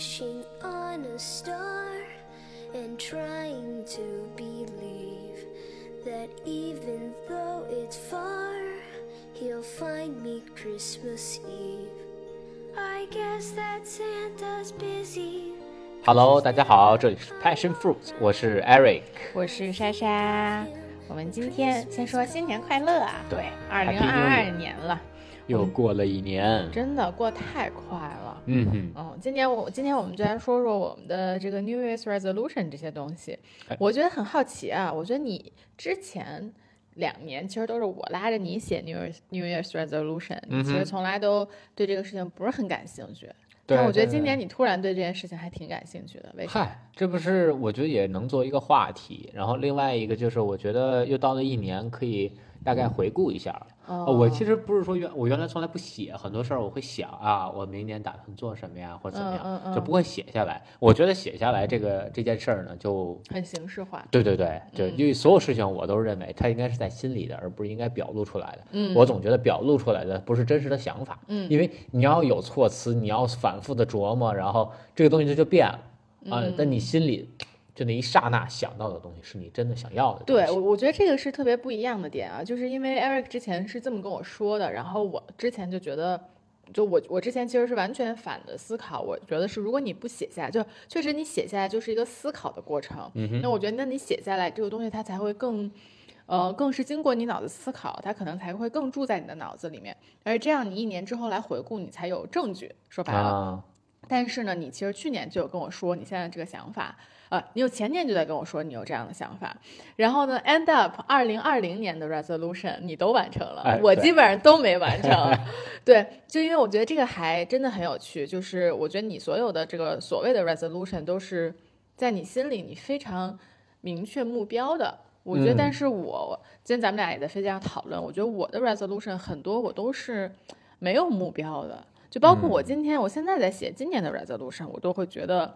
wishing on a star and trying to believe that even though it's far, he'll find me Christmas Eve. I guess that Santa's busy. Hello，大家好，这里是 Passion Fruit，我是 Eric。我是莎莎。我们今天先说新年快乐啊！对，二零 Happy 二 New 二 Year 年了， 又过了一年，真的过太快了。嗯哼，嗯，今年我今天我们就来说说我们的这个 New Year's Resolution 这些东西哎。我觉得很好奇啊，我觉得你之前两年其实都是我拉着你写 New Year's New Year's Resolution，你其实从来都对这个事情不是很感兴趣。对但我觉得今年你突然对这件事情还挺感兴趣的，为什么？嗨，这不是我觉得也能做一个话题。然后另外一个就是，我觉得又到了一年，可以大概回顾一下。哦呃我其实不是说原我原来从来不写很多事儿，我会想啊，我明年打算做什么呀，或者怎么样，嗯嗯嗯就不会写下来。我觉得写下来这个这件事儿呢，就很形式化。对对对，就嗯因为所有事情我都认为它应该是在心里的，而不是应该表露出来的。嗯我总觉得表露出来的不是真实的想法，嗯因为你要有措辞，你要反复的琢磨，然后这个东西它就变了啊。嗯但你心里就那一刹那想到的东西，是你真的想要的对，我我觉得这个是特别不一样的点啊，就是因为 Eric 之前是这么跟我说的，然后我之前就觉得，就我我之前其实是完全反的思考，我觉得是如果你不写下来，就确实你写下来就是一个思考的过程，嗯哼，那我觉得那你写下来这个东西它才会更。呃，更是经过你脑子思考，它可能才会更住在你的脑子里面，而这样你一年之后来回顾，你才有证据。说白了，啊，但是呢，你其实去年就有跟我说你现在这个想法，呃，你有前年就在跟我说你有这样的想法，然后呢，end up 二零二零年的 resolution 你都完成了，哎我基本上都没完成。对，就因为我觉得这个还真的很有趣，就是我觉得你所有的这个所谓的 resolution 都是在你心里你非常明确目标的。我觉得，嗯但是我今天咱们俩也在飞机上讨论，我觉得我的 resolution 很多我都是没有目标的，就包括我今天，我现在在写今年的 resolution，我都会觉得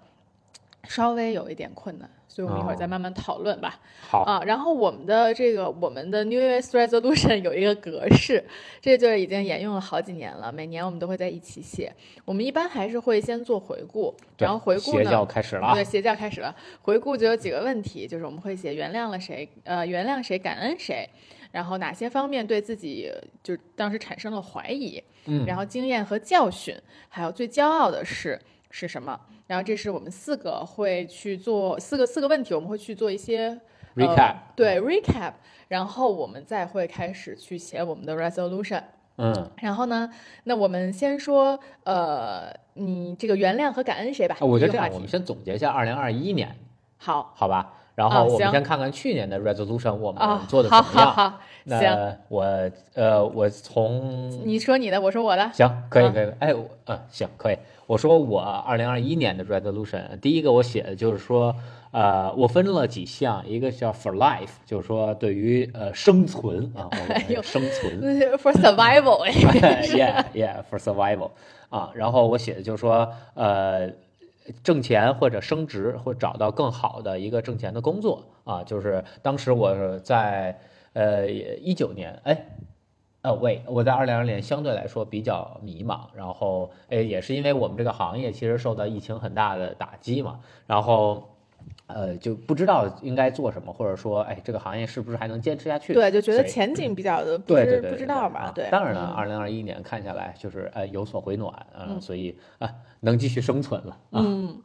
稍微有一点困难，所以我们一会儿再哦慢慢讨论吧。好，啊，然后我们的这个我们的 New Year's Resolution 有一个格式，这就是已经沿用了好几年了，每年我们都会在一起写。我们一般还是会先做回顾，然后回顾邪教呢。开始了啊对，。邪教开始了。回顾就有几个问题，就是我们会写原谅了谁，呃，原谅谁，感恩谁，然后哪些方面对自己就当时产生了怀疑，嗯然后经验和教训，还有最骄傲的事是什么？然后这是我们四个会去做四个四个问题，我们会去做一些 Recap 呃、对 recap，然后我们再会开始去写我们的 resolution。嗯，然后呢，那我们先说，呃，你这个原谅和感恩谁吧？啊我觉得这样，我们先总结一下二零二一年，好好吧？然啊后我们先看看去年的 resolution 我啊，们做的好怎么样。好好，行，那我呃，我从你说你的，我说我的。行，可以啊可以，哎，我嗯，行，可以。我说我二零二一年的 resolution，第一个我写的就是说，呃，我分了几项，一个叫 for life，就是说对于呃生存啊，我们生存 for survival，哎，yeah yeah for survival 啊，然后我写的就是说，呃。挣钱或者升职，或找到更好的一个挣钱的工作啊，就是当时我在呃一九年，哎，呃，喂，我在二零二零年相对来说比较迷茫，然后哎，也是因为我们这个行业其实受到疫情很大的打击嘛，然后呃就不知道应该做什么，或者说哎这个行业是不是还能坚持下去？对，就觉得前景比较的不知对对对，不知道吧啊？对，当然了，嗯二零二一年看下来就是呃有所回暖，嗯，嗯所以啊能继续生存了啊。嗯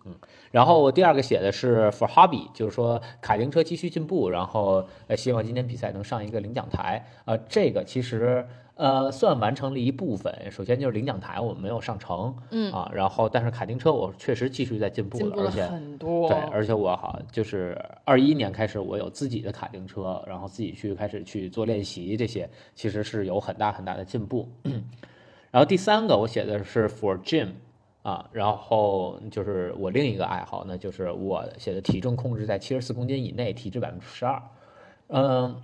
然后我第二个写的是 for hobby，就是说卡丁车继续进步，然后呃希望今年比赛能上一个领奖台。呃，这个其实呃算完成了一部分。首先就是领奖台我们没有上成，嗯啊，然后但是卡丁车我确实继续在进步了，进步了而且很多。对，而且我好就是二一年开始，我有自己的卡丁车，然后自己去开始去做练习，这些其实是有很大很大的进步。然后第三个我写的是 for gym 啊，然后就是我另一个爱好呢，就是我写的体重控制在七十四公斤以内，体脂百分之十二。嗯，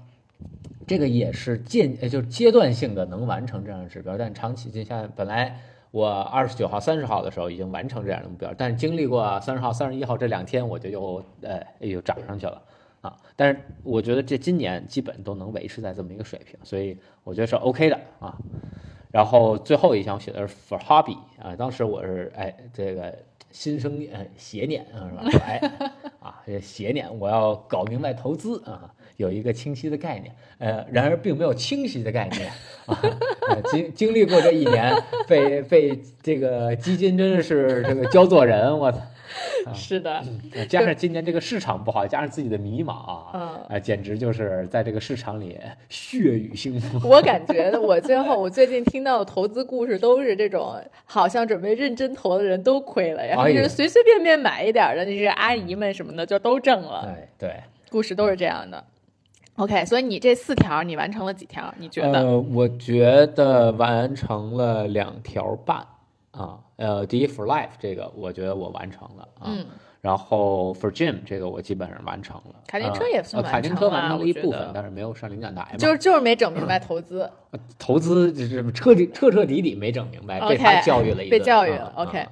这个也是间呃就是阶段性的能完成这样的指标，但长期就像本来我二十九号、三十号的时候已经完成这样的目标，但是经历过三十号、三十一号这两天，我就又呃又涨上去了啊。但是我觉得这今年基本都能维持在这么一个水平，所以我觉得是 OK 的啊。然后最后一项我写的是 for hobby 啊，当时我是哎这个心生呃邪念啊，是吧？哎啊，邪念，我要搞明白投资啊，有一个清晰的概念。呃，然而并没有清晰的概念 啊。呃经经历过这一年，被被这个基金真的是这个教做人，我操！啊是的，呃加上今年这个市场不好，加上自己的迷茫啊，简直就是在这个市场里血雨腥风。我感觉我最后我最近听到的投资故事都是这种，好像准备认真投的人都亏了，然后就是随随便便买一点的那些阿姨们什么的就都挣了，哎，对，故事都是这样的。OK，所以你这四条你完成了几条？你觉得？呃，我觉得完成了两条半啊。呃，第一 for life 这个，我觉得我完成了啊。嗯然后 for gym 这个我基本上完成了。卡丁车呃也算呃卡完成了丁车完成了一部分但是没有上领奖台嘛。就是就是没整明白投资。投资就是彻底彻彻底底没整明白，被他教育了一顿。被教育了。OK，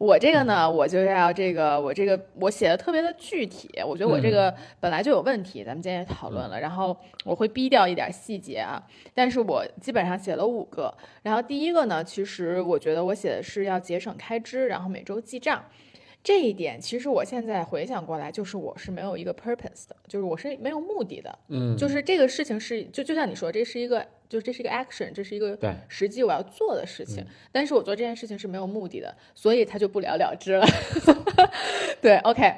我这个呢，我就要这个，我这个我写的特别的具体，我觉得我这个本来就有问题，咱们今天也讨论了，然后我会逼掉一点细节啊，但是我基本上写了五个。然后第一个呢，其实我觉得我写的是要节省开支，然后每周记账。这一点其实我现在回想过来，就是我是没有一个 purpose 的，就是我是没有目的的，嗯，就是这个事情是就就像你说，这是一个就这是一个 action，这是一个对实际我要做的事嗯情，但是我做这件事情是没有目的的，所以它就不了了之了。对，OK。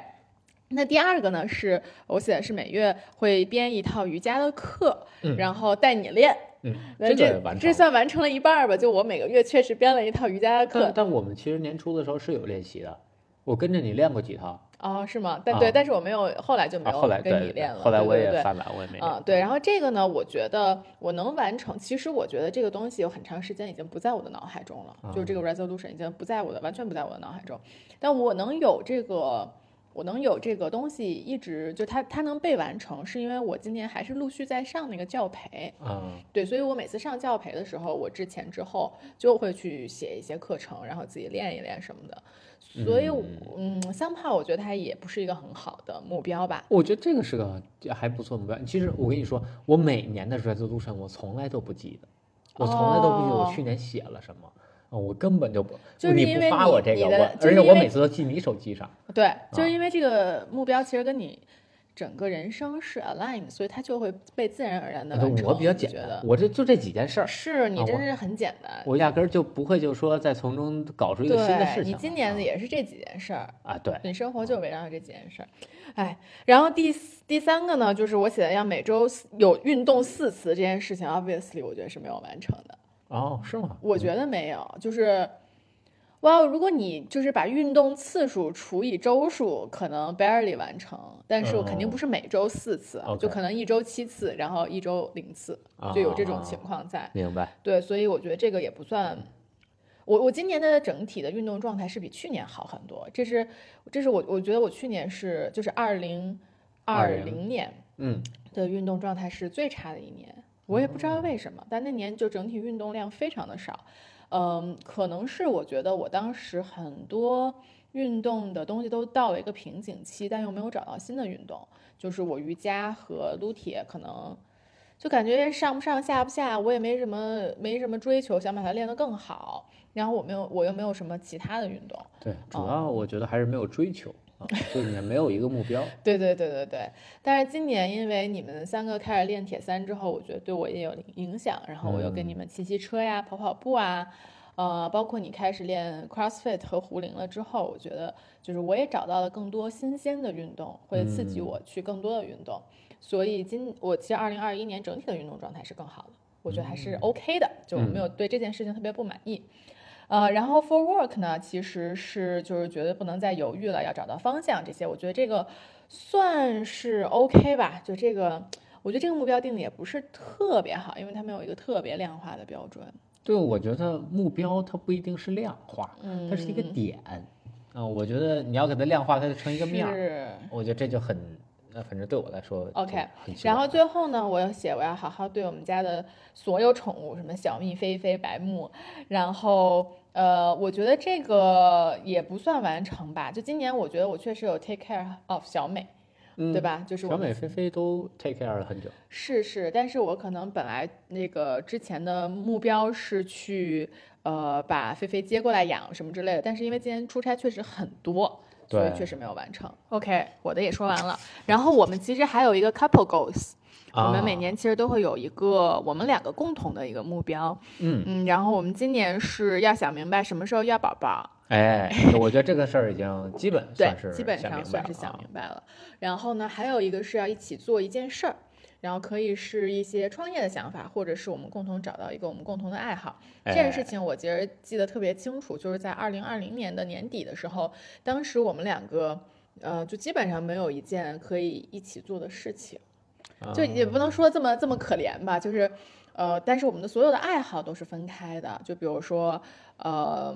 那第二个呢，是我写的是每月会编一套瑜伽的课，嗯然后带你练。嗯，那这个这。算完成了一半儿吧？就我每个月确实编了一套瑜伽的课但。但我们其实年初的时候是有练习的，我跟着你练过几套。哦，是吗？但对，啊但是我没有，后来就没啊，有跟你练了。后来我对对对也犯懒，我也没练。啊，对，然后这个呢，我觉得我能完成。其实我觉得这个东西有很长时间已经不在我的脑海中了，就是这个 resolution 已经不在我的，完全不在我的脑海中。但我能有这个，我能有这个东西一直就它它能被完成，是因为我今年还是陆续在上那个教培。啊，对，所以我每次上教培的时候，我之前之后就会去写一些课程，然后自己练一练什么的。所以，嗯，三炮我觉得它也不是一个很好的目标吧。我觉得这个是个还不错的目标。其实我跟你说，我每年的 resolution 我从来都不记得，我从来都不记得我哦去年写了什么。啊我根本就不，就是你不因为你发我这个，我而且我每次都记你手机上。对，就是啊因为这个目标其实跟你整个人生是 align，所以它就会被自然而然的完成。我比较简单我这就这几件事儿，是你真是很简单。我压根儿就不会就说再从中搞出一个新的事情。你今年啊也是这几件事儿，啊，对，你生活就围绕着这几件事儿。哎，然后第第三个呢，就是我写的要每周有运动四次这件事情，obviously 我觉得是没有完成的。哦，是吗？我觉得没有，就是，哇，如果你就是把运动次数除以周数，可能 barely 完成，但是我肯定不是每周四次啊，就可能一周七次，然后一周零次，就有这种情况在。明白。对，所以我觉得这个也不算。我我今年的整体的运动状态是比去年好很多，这是这是我我觉得我去年是就是二零二零年嗯，的运动状态是最差的一年，我也不知道为什么，但那年就整体运动量非常的少，嗯，可能是我觉得我当时很多运动的东西都到了一个瓶颈期，但又没有找到新的运动，就是我瑜伽和撸铁可能就感觉上不上下不下，我也没什么没什么追求，想把它练得更好，然后我没有我又没有什么其他的运动，对，主哦要我觉得还是没有追求啊，就是你没有一个目标。对对对对对，但是今年因为你们三个开始练铁三之后，我觉得对我也有影响，然后我又跟你们骑骑车呀、跑跑步啊，呃，包括你开始练 CrossFit 和壶铃了之后，我觉得就是我也找到了更多新鲜的运动，会刺激我去更多的运动，所以今我其实二零二一年整体的运动状态是更好的，我觉得还是 OK 的，就我没有对这件事情特别不满意。呃，然后 for work 呢，其实是就是觉得不能再犹豫了，要找到方向这些，我觉得这个算是 OK 吧。就这个，我觉得这个目标定的也不是特别好，因为它没有一个特别量化的标准。对，我觉得目标它不一定是量化，嗯，它是一个点。啊、我觉得你要给它量化，它就成一个面儿。是我觉得这就很，那反正对我来说 OK，然后最后呢，我要写我要好好对我们家的所有宠物，什么小蜜、菲菲、白木，然后呃，我觉得这个也不算完成吧。就今年，我觉得我确实有 take care of 小美，对吧？就是我小美、菲菲都 take care 了很久。是是，但是我可能本来那个之前的目标是去呃把菲菲接过来养什么之类的。但是因为今年出差确实很多，所以确实没有完成。OK，我的也说完了。然后我们其实还有一个 couple goals，、我们每啊年其实都会有一个我们两个共同的一个目标。嗯嗯，然后我们今年是要想明白什么时候要宝宝。哎，我觉得这个事儿已经基本对算是，基本上算是想明白了。然后呢，还有一个是要一起做一件事儿，然后可以是一些创业的想法，或者是我们共同找到一个我们共同的爱好。这件事哎情我其实记得特别清楚，就是在二零二零年的年底的时候，当时我们两个呃，就基本上没有一件可以一起做的事情，就也不能说这么这么可怜吧，就是。呃，但是我们的所有的爱好都是分开的，就比如说，呃，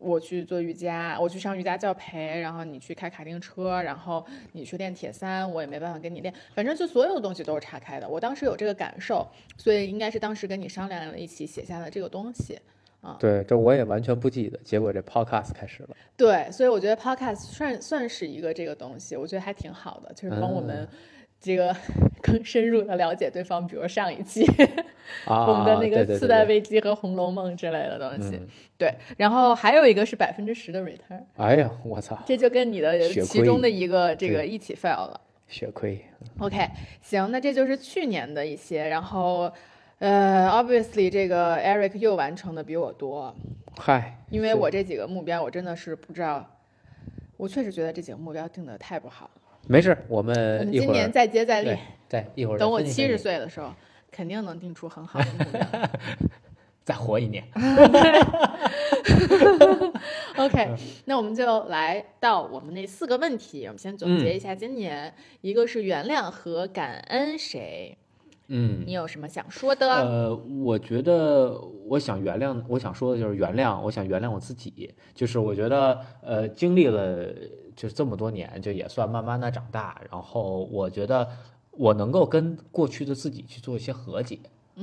我去做瑜伽，我去上瑜伽教培，然后你去开卡丁车，然后你去练铁三，我也没办法跟你练，反正就所有的东西都是岔开的。我当时有这个感受，所以应该是当时跟你商量了一起写下了这个东西。啊对，这我也完全不记得。结果这 podcast 开始了，对，所以我觉得 podcast 算算是一个这个东西，我觉得还挺好的，就是帮我们这个 更深入的了解对方，比如上一期 啊，我们的那个次贷危机和《红楼梦》之类的东西。嗯对，然后还有一个是百分之十的 return，哎呀，我操，这就跟你的其中的一个这个一起 fail 了。血亏。OK，行，那这就是去年的一些，然后。呃，obviously 这个 Eric 又完成的比我多，嗨，因为我这几个目标我真的是不知道，我确实觉得这几个目标定的太不好了。没事，我我们们呃一会儿今年再接再厉对，一会儿等我七十岁的时候，肯定能定出很好的 目标。再活一年。OK，那我们就来到我们那四个问题，我们先总嗯结一下今年，一个是原谅和感恩谁？嗯你有什么想说的？呃，我觉得我想原谅，我想说的就是原谅，我想原谅我自己。就是我觉得，呃，经历了就这么多年，就也算慢慢的长大。然后我觉得我能够跟过去的自己去做一些和解。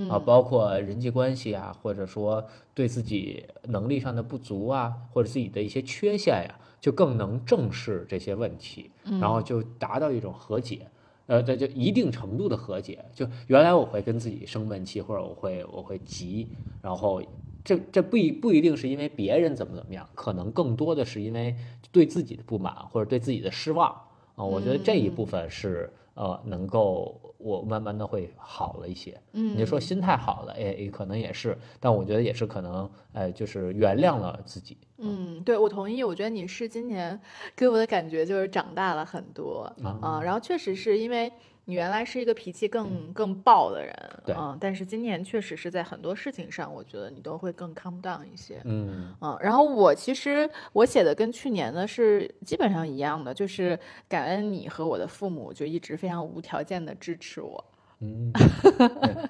啊，包括人际关系啊，或者说对自己能力上的不足啊，或者自己的一些缺陷呀、就更能正视这些问题，然后就达到一种和解。呃，这就一定程度的和解。就原来我会跟自己生闷气，或者我会我会急，然后这这不一不一定是因为别人怎么怎么样，可能更多的是因为对自己的不满或者对自己的失望啊、我觉得这一部分是呃能够我慢慢的会好了一些。嗯，你就说心态好了，哎，也可能也是，但我觉得也是可能，呃，就是原谅了自己。嗯，对，我同意。我觉得你是今年给我的感觉就是长大了很多啊、然后确实是因为你原来是一个脾气更更暴的人，对嗯，但是今年确实是在很多事情上，我觉得你都会更 calm down 一些，嗯嗯，然后我其实我写的跟去年呢是基本上一样的，就是感恩你和我的父母就一直非常无条件的支持我，嗯，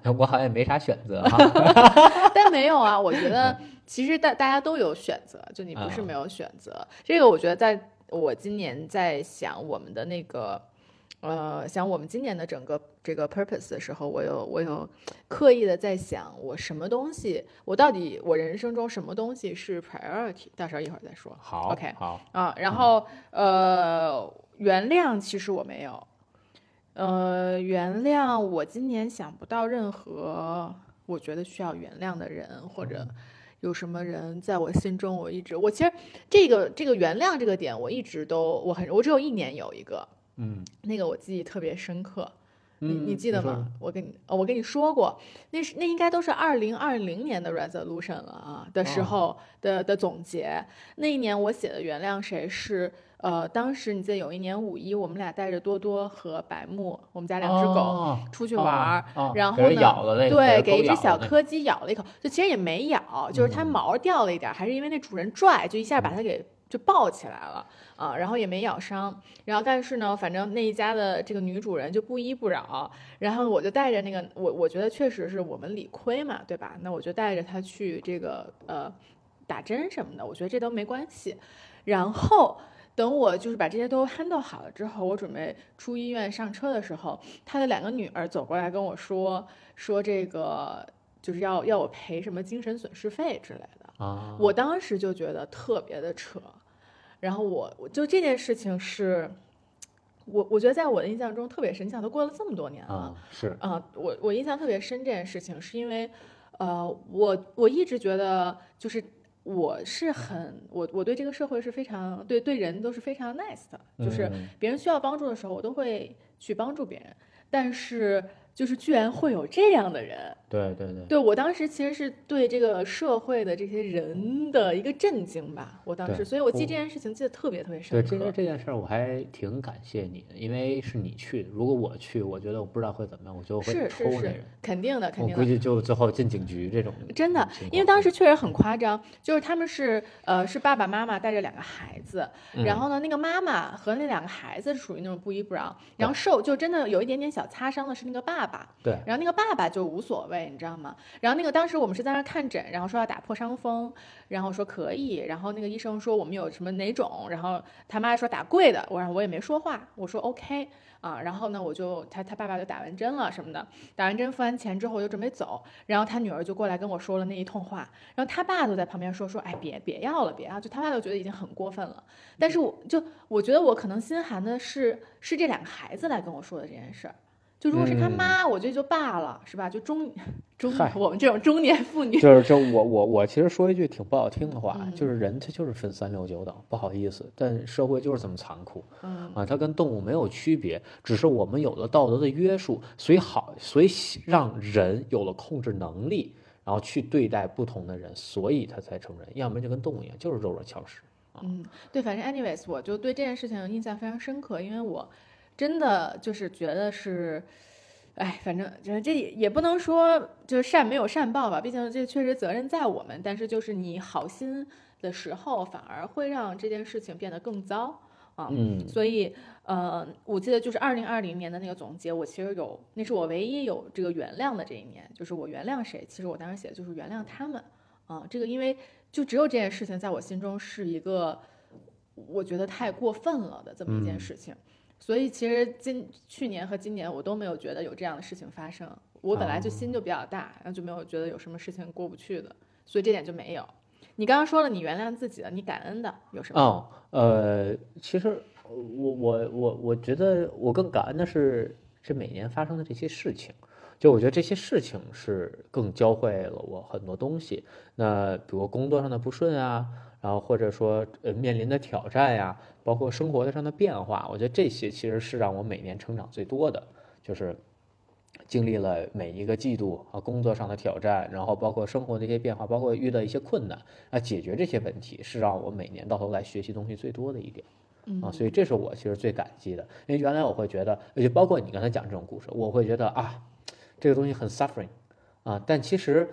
对我好像也没啥选择哈。但没有啊，我觉得其实大大家都有选择，就你不是啊没有选择。这个我觉得在我今年在想我们的那个。呃，想我们今年的整个这个 purpose 的时候，我有我有刻意的在想，我什么东西，我到底我人生中什么东西是 priority？到时候一会儿再说。好 OK 好，啊，然后呃，原谅其实我没有，呃，原谅我今年想不到任何我觉得需要原谅的人，或者有什么人在我心中，我一直我其实这个这个原谅这个点，我一直都我很我只有一年有一个，嗯，那个我记忆特别深刻。你嗯你记得说吗？我跟你哦，我跟你说过，那是那应该都是二零二零年的 resolution 了啊的时哦候的、的总结。那一年我写的原谅谁是呃，当时你记得有一年五一，我们俩带着多多和白木，我们家两只狗、哦出去玩儿，然后呢咬了那个，对，给一只小柯基咬了一口，就其实也没咬，就是它嗯毛掉了一点儿，还是因为那主人拽，就一下把它给就抱起来了啊，然后也没咬伤。然后但是呢，反正那一家的这个女主人就不依不饶，然后我就带着那个我我觉得确实是我们理亏嘛，对吧？那我就带着它去这个呃打针什么的，我觉得这都没关系。然后。等我就是把这些都 handle 好了之后，我准备出医院上车的时候，他的两个女儿走过来跟我说，说这个就是要要我赔什么精神损失费之类。啊，我当时就觉得特别的扯，然后我我就这件事情是，我我觉得在我的印象中特别深，想都过了这么多年了啊，是。啊、我我印象特别深这件事情是因为。呃，我我一直觉得就是我是很我我对这个社会是非常对对人都是非常 nice 的，就是嗯。别人需要帮助的时候，我都会去帮助别人。但是就是居然会有这样的人，对对对，对我当时其实是对这个社会的这些人的一个震惊吧，我当时，所以我记这件事情记得特别特别深刻。对这个这件事儿，我还挺感谢你的，因为是你去的。如果我去，我觉得我不知道会怎么样，我就会是是是抽那人。，肯定的，肯定的。我估计就最后进警局这种 真的，因为当时确实很夸张，就是他们是呃是爸爸妈妈带着两个孩子，嗯然后呢那个妈妈和那两个孩子是属于那种不依不饶，然后受就真的有一点点小擦伤的是那个爸爸，对然后那个爸爸就无所谓，你知道吗？然后那个当时我们是在那看诊，然后说要打破伤风，然后说可以，然后那个医生说我们有什么哪种，然后他妈说打贵的，我我也没说话，我说 OK 啊，然后呢我就他他爸爸就打完针了什么的，打完针付完钱之后我就准备走，然后他女儿就过来跟我说了那一通话，然后他爸都在旁边说说哎别别要了别要，就他爸都觉得已经很过分了，但是我就我觉得我可能心寒的是是这两个孩子来跟我说的这件事儿。就如果是他嗯妈，我觉得就罢了，是吧？就中 中我们这种中年妇女，就是就我我我其实说一句挺不好听的话，嗯就是人他就是分三六九等，不好意思，但社会就是这么残酷嗯啊，它跟动物没有区别，只是我们有了道德的约束，所以好，所以让人有了控制能力，然后去对待不同的人，所以他才成人，要不然就跟动物一样，就是肉肉强食。嗯，对，反正 anyways，我就对这件事情印象非常深刻，因为我真的就是觉得是，哎，反正就是这也也不能说就是善没有善报吧，毕竟这确实责任在我们，但是就是你好心的时候，反而会让这件事情变得更糟啊。嗯所以，呃，我记得就是二零二零年的那个总结，我其实有，那是我唯一有这个原谅的这一年，就是我原谅谁，其实我当时写的就是原谅他们啊。这个因为就只有这件事情在我心中是一个我觉得太过分了的这么一件嗯事情，所以其实今去年和今年我都没有觉得有这样的事情发生。我本来就心就比较大，然后就没有觉得有什么事情过不去的，所以这点就没有。你刚刚说了，你原谅自己的，你感恩的有什么？哦，呃，其实我我我我觉得我更感恩的是这每年发生的这些事情，就我觉得这些事情是更教会了我很多东西。那比如工作上的不顺啊，然后或者说呃面临的挑战呀、包括生活上的变化，我觉得这些其实是让我每年成长最多的，就是。经历了每一个季度啊，工作上的挑战，然后包括生活的一些变化，包括遇到一些困难，啊，解决这些问题是让我每年到头来学习东西最多的一点啊，所以这是我其实最感激的，因为原来我会觉得，就包括你刚才讲这种故事，我会觉得啊，这个东西很 suffering 啊，但其实，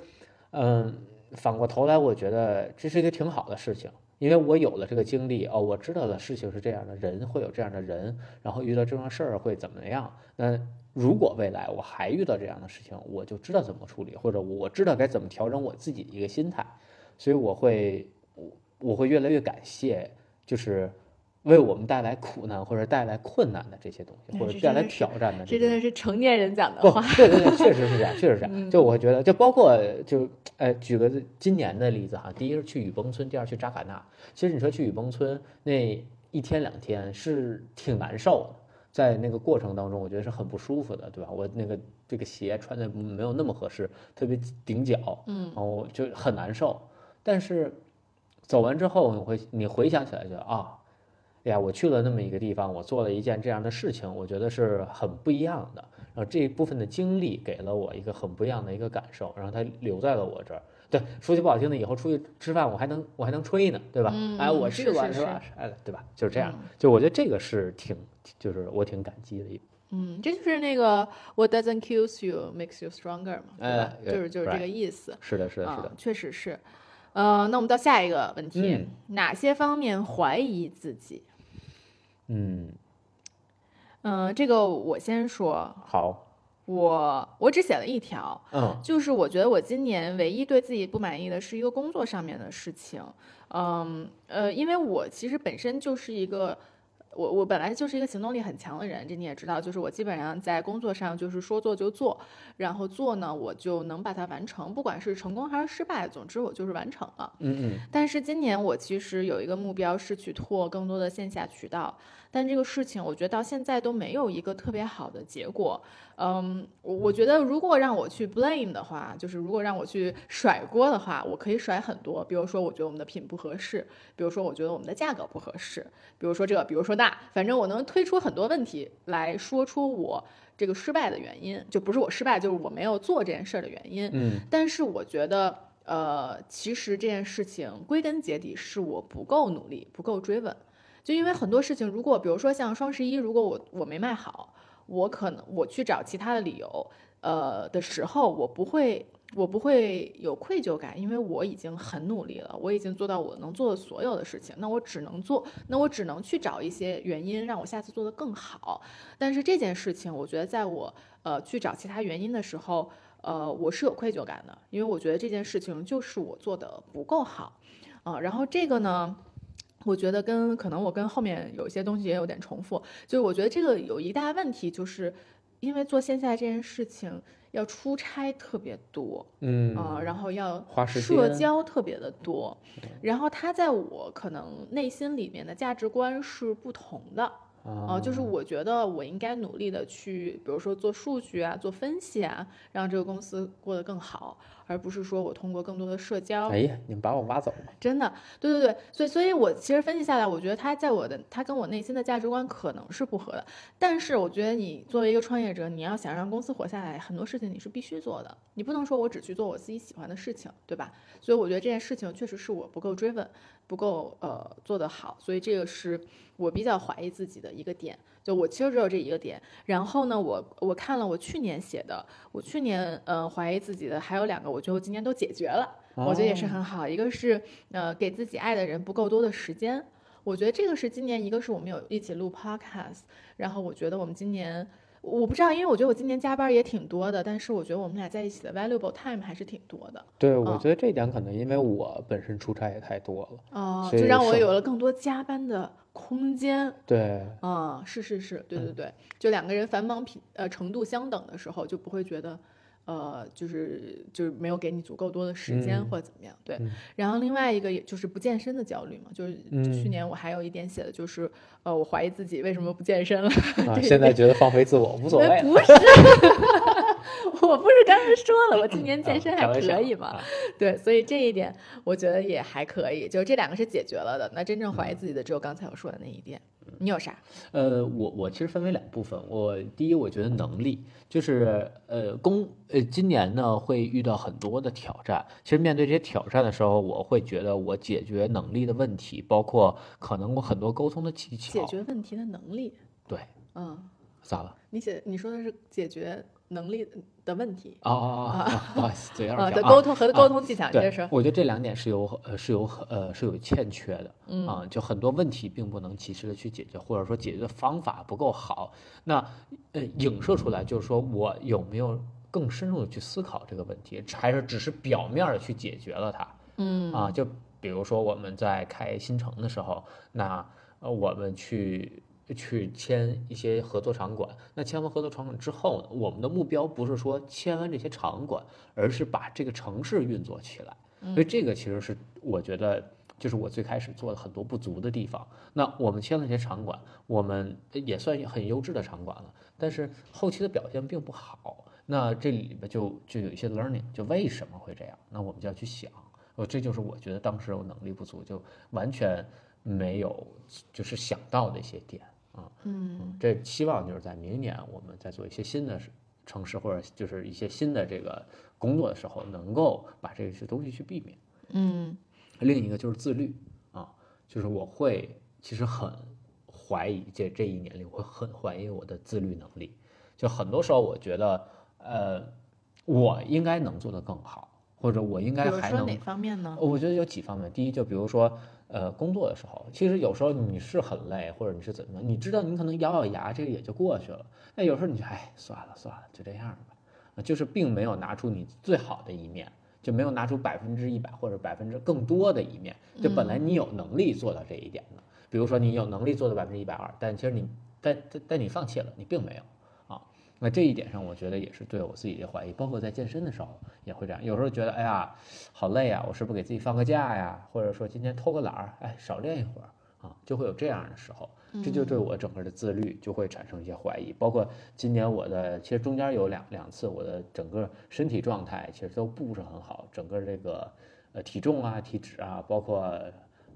嗯，反过头来，我觉得这是一个挺好的事情，因为我有了这个经历哦，我知道的事情是这样的，人会有这样的人，然后遇到这种事儿会怎么样。那如果未来我还遇到这样的事情，我就知道怎么处理，或者我知道该怎么调整我自己的一个心态，所以我会我我会越来越感谢，就是为我们带来苦难或者带来困难的这些东西，哎或者带来挑战的些这真的是成年人讲的话。，对对对，确实是这样，确实是这嗯样。就我觉得，就包括就呃，举个今年的例子哈，第一是去雨崩村，第二去扎卡纳。其实你说去雨崩村那一天两天是挺难受的，在那个过程当中，我觉得是很不舒服的，对吧？我那个这个鞋穿的没有那么合适，特别顶脚，嗯然后就很难受。但是走完之后，你会你回想起来觉得啊。哎呀，我去了那么一个地方，我做了一件这样的事情，我觉得是很不一样的。然后这一部分的经历给了我一个很不一样的一个感受，然后它留在了我这儿。对，说句不好听的，以后出去吃饭我还能我还能吹呢，对吧？嗯哎，我嗯去过是是吧？哎，对吧？就是这样。嗯就我觉得这个是挺，就是我挺感激的一。嗯，这就是那个 What doesn't kill you makes you stronger 嘛，对吧？哎就是就是这个意思。是的，是的，是啊的。，确实是。呃，那我们到下一个问题，嗯哪些方面怀疑自己？嗯，嗯、这个我先说，好，我我只写了一条，嗯。就是我觉得我今年唯一对自己不满意的是一个工作上面的事情，嗯呃，因为我其实本身就是一个我我本来就是一个行动力很强的人，这你也知道，就是我基本上在工作上就是说做就做，然后做呢我就能把它完成，不管是成功还是失败，总之我就是完成了。嗯嗯但是今年我其实有一个目标是去拓更多的线下渠道，但这个事情我觉得到现在都没有一个特别好的结果。嗯，我我觉得如果让我去 blame 的话，就是如果让我去甩锅的话，我可以甩很多，比如说我觉得我们的品不合适，比如说我觉得我们的价格不合适，比如说这，比如说那，反正我能推出很多问题来说出我这个失败的原因，就不是我失败，就是我没有做这件事儿的原因。嗯但是我觉得，呃，其实这件事情归根结底是我不够努力，不够追问。就因为很多事情，如果比如说像双十一，如果我我没卖好，我可能我去找其他的理由，呃的时候，我不会我不会有愧疚感，因为我已经很努力了，我已经做到我能做的所有的事情，那我只能做，那我只能去找一些原因让我下次做得更好。但是这件事情，我觉得在我呃去找其他原因的时候，呃，我是有愧疚感的，因为我觉得这件事情就是我做的不够好，啊、然后这个呢。我觉得跟可能我跟后面有一些东西也有点重复，就是我觉得这个有一大问题，就是因为做线下这件事情要出差特别多嗯。啊、然后要花时社交特别的多，然后他在我可能内心里面的价值观是不同的，啊。啊，就是我觉得我应该努力的去，比如说做数据啊，做分析啊，让这个公司过得更好，而不是说我通过更多的社交。哎呀，你们把我挖走了。真的，对对对，所以所以我其实分析下来，我觉得他在我的他跟我内心的价值观可能是不合的，但是我觉得你作为一个创业者，你要想让公司活下来，很多事情你是必须做的，你不能说我只去做我自己喜欢的事情，对吧？所以我觉得这件事情确实是我不够追问，不够呃做得好，所以这个是我比较怀疑自己的一个点。就我其实只有这一个点，然后呢，我我看了我去年写的，我去年呃怀疑自己的还有两个，我觉得我今年都解决了，我觉得也是很好。一个是呃给自己爱的人不够多的时间，我觉得这个是今年一个是我们有一起录 podcast，然后我觉得我们今年我不知道，因为我觉得我今年加班也挺多的，但是我觉得我们俩在一起的 valuable time 还是挺多的，对，我嗯觉得这一点可能因为我本身出差也太多了。哦、就让我有了更多加班的空间。对，啊、是是是，对对嗯对，就两个人繁忙频呃程度相等的时候，就不会觉得，呃，就是就是没有给你足够多的时间嗯或者怎么样，对。嗯然后另外一个也就是不健身的焦虑嘛，就是去嗯年我还有一点写的就是，呃，我怀疑自己为什么不健身了。啊，现在觉得放飞自我无所谓不是，我不是刚才说了，我今年健身还可以嘛？啊对，所以这一点我觉得也还可以，就这两个是解决了的。那真正怀疑自己的只有刚才我说的那一点。你有啥？呃，我我其实分为两部分。我第一，我觉得能力就是呃工呃今年呢会遇到很多的挑战。其实面对这些挑战的时候，我会觉得我解决能力的问题，包括可能我很多沟通的技巧。解决问题的能力。对，嗯，咋了？你写你说的是解决能力的问题哦哦哦嘴有啊的沟通和啊沟通技巧，接对着说。，我觉得这两点是有呃是有呃是有欠缺的，嗯啊，就很多问题并不能及时的去解决，或者说解决的方法不够好，那呃影射出来就是说我有没有更深入的去思考这个问题，还是只是表面的去解决了它嗯啊？就比如说我们在开新城的时候，那呃我们去。去签一些合作场馆，那签完合作场馆之后呢，我们的目标不是说签完这些场馆，而是把这个城市运作起来。所以这个其实是我觉得，就是我最开始做的很多不足的地方。那我们签了这些场馆，我们也算很优质的场馆了，但是后期的表现并不好。那这里边就就有一些 learning，就为什么会这样？那我们就要去想，呃，这就是我觉得当时我能力不足，就完全没有就是想到的一些点啊。嗯这希望就是在明年我们在做一些新的城市或者就是一些新的这个工作的时候，能够把这些东西去避免。嗯另一个就是自律啊，就是我会其实很怀疑这这一年里，我很怀疑我的自律能力。就很多时候我觉得，呃，我应该能做得更好，或者我应该还能说哪方面呢？我觉得有几方面，第一，就比如说，呃，工作的时候，其实有时候你是很累，或者你是怎么，你知道你可能咬咬牙，这个也就过去了。那有时候你就哎，算了算了，就这样吧，啊就是并没有拿出你最好的一面，就没有拿出百分之一百或者百分之更多的一面。就本来你有能力做到这一点的，比如说你有能力做到百分之一百二，但其实你但但但你放弃了，你并没有啊。那这一点上，我觉得也是对我自己的怀疑，包括在健身的时候也会这样，有时候觉得哎呀好累啊，我是不是给自己放个假呀？或者说今天偷个懒儿，哎少练一会儿啊，就会有这样的时候。这就对我整个的自律就会产生一些怀疑，包括今年我的其实中间有两两次我的整个身体状态其实都不是很好，整个这个呃体重啊、体脂啊，包括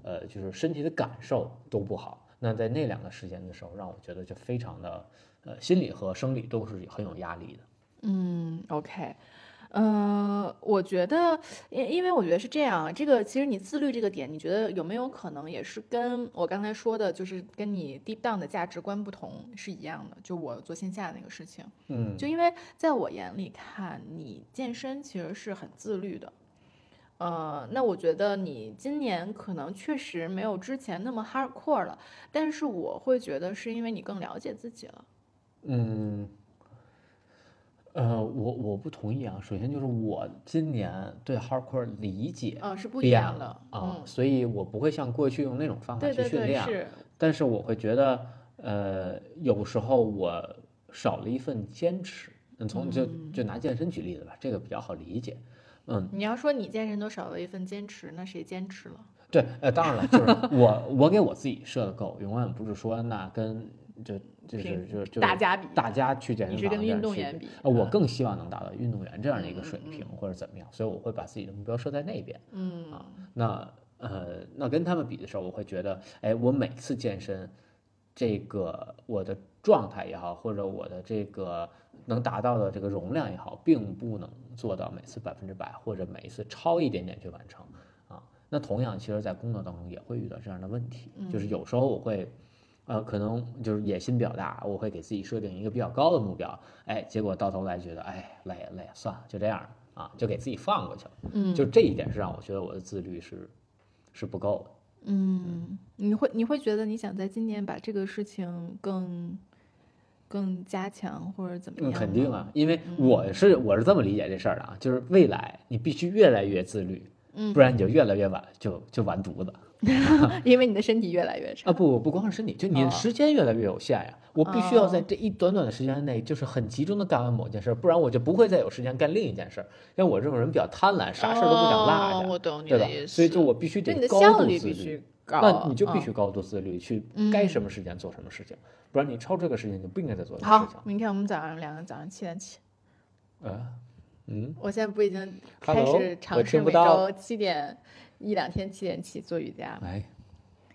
呃就是身体的感受都不好。那在那两个时间的时候，让我觉得就非常的呃心理和生理都是很有压力的。嗯，OK。呃，我觉得，因因为我觉得是这样，这个其实你自律这个点，你觉得有没有可能也是跟我刚才说的，就是跟你 deep down 的价值观不同是一样的？就我做线下那个事情，嗯，就因为在我眼里看，你健身其实是很自律的。呃，那我觉得你今年可能确实没有之前那么 hardcore 了，但是我会觉得是因为你更了解自己了。嗯。呃，我我不同意啊。首先就是我今年对 hardcore 理解啊是不一变样的了啊，嗯所以我不会像过去用那种方法对对对，去训练。是，但是我会觉得，呃，有时候我少了一份坚持。嗯，从就就拿健身举例子吧，这个比较好理解。嗯，你要说你健身都少了一份坚持，那谁坚持了？对，呃，当然了，就是我我给我自己设的够，永远不是说那跟就就是平就就大家比大家去健身你是跟房这样去运动员比呃，我嗯更希望能达到运动员这样的一个水平或者怎么样，所以我会把自己的目标设在那边。嗯啊那呃，那跟他们比的时候，我会觉得，哎，我每次健身，这个我的状态也好，或者我的这个能达到的这个容量也好，并不能做到每次百分之百，或者每一次超一点点去完成啊。那同样，其实，在工作当中也会遇到这样的问题，就是有时候我会。呃，可能就是野心比较大，我会给自己设定一个比较高的目标，哎，结果到头来觉得，哎，累累，算了，就这样啊，就给自己放过去了。嗯就这一点是让我觉得我的自律是是不够的。嗯，你会你会觉得你想在今年把这个事情更更加强或者怎么嗯，样？肯定。啊，因为我是我是这么理解这事儿的啊，就是未来你必须越来越自律，嗯不然你就越来越晚就就完犊子 因为你的身体越来越差。啊！不不光是身体，就你的哦时间越来越有限呀。我必须要在哦这一短短的时间内，就是很集中的干完某件事儿，不然我就不会再有时间干另一件事儿。因为我这种人比较贪婪，啥事儿都不想落下，哦我懂你对吧的意？思。所以就我必须得高度自律。那你就必嗯须高度自律，去嗯该什么时间做什么事情，不然你超这个时间就不应该再做这个事情好。。明天我们早上两个早上七点起。呃，嗯，我现在不已经开始尝试每听不到周七点一两天七点起做瑜伽吗，哎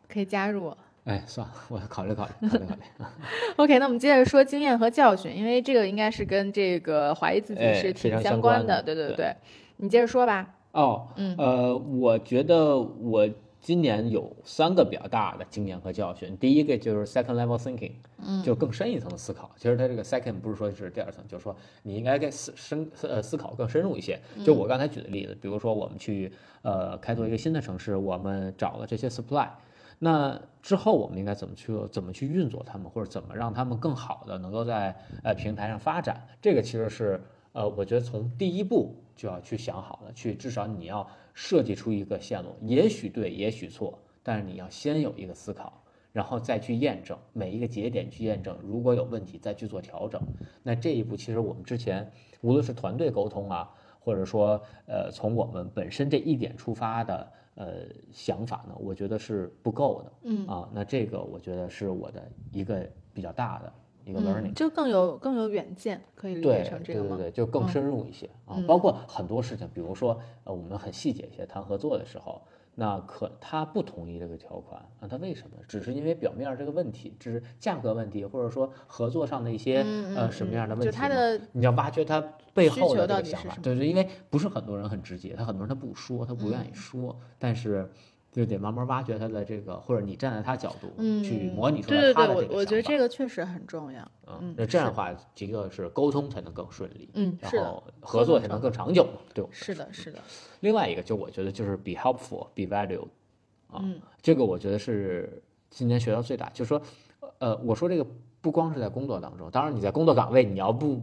可以加入我。哎，算了，我考虑考虑，考虑考虑。OK，那我们接着说经验和教训，因为这个应该是跟这个怀疑自己是挺相关的。相关的对对对对，你接着说吧。哦，嗯呃，我觉得我今年有三个比较大的经验和教训。第一个就是 second level thinking，嗯，就更深一层的思考。其实它这个 second 不是说是第二层，就是说你应该该思深呃思考更深入一些。就我刚才举的例子，比如说我们去呃开拓一个新的城市，我们找了这些 supply。那之后我们应该怎么去怎么去运作它们，或者怎么让它们更好的能够在呃平台上发展？这个其实是呃，我觉得从第一步就要去想好了，去至少你要设计出一个线路，也许对，也许错，但是你要先有一个思考，然后再去验证每一个节点去验证，如果有问题再去做调整。那这一步其实我们之前无论是团队沟通啊，或者说呃从我们本身这一点出发的呃想法呢，我觉得是不够的。嗯啊，那这个我觉得是我的一个比较大的一个 learning 嗯，。就更有更有远见，可以理解成这个吗？对对对，就更嗯深入一些、啊嗯，包括很多事情，比如说呃，我们很细节一些谈合作的时候，那可他不同意这个条款，那他为什么？只是因为表面儿这个问题，只是价格问题，或者说合作上的一些、呃什么样的问题就？他的你要挖掘他背后的这个想法，对对，因为不是很多人很直接，他很多人他不说，他不愿意嗯说，但是就得慢慢挖掘他的这个，或者你站在他角度、嗯，去模拟出对对对，来他的这个我我觉得这个确实很重要。嗯嗯，那这样的话，一个是沟通才能更顺利，嗯，然后，合作才能更长久嘛，对是的，是的，另外一个就我觉得就是 be helpful, be valued，啊，嗯这个我觉得是今年学到最大，就是说，呃，我说这个不光是在工作当中，当然你在工作岗位你要不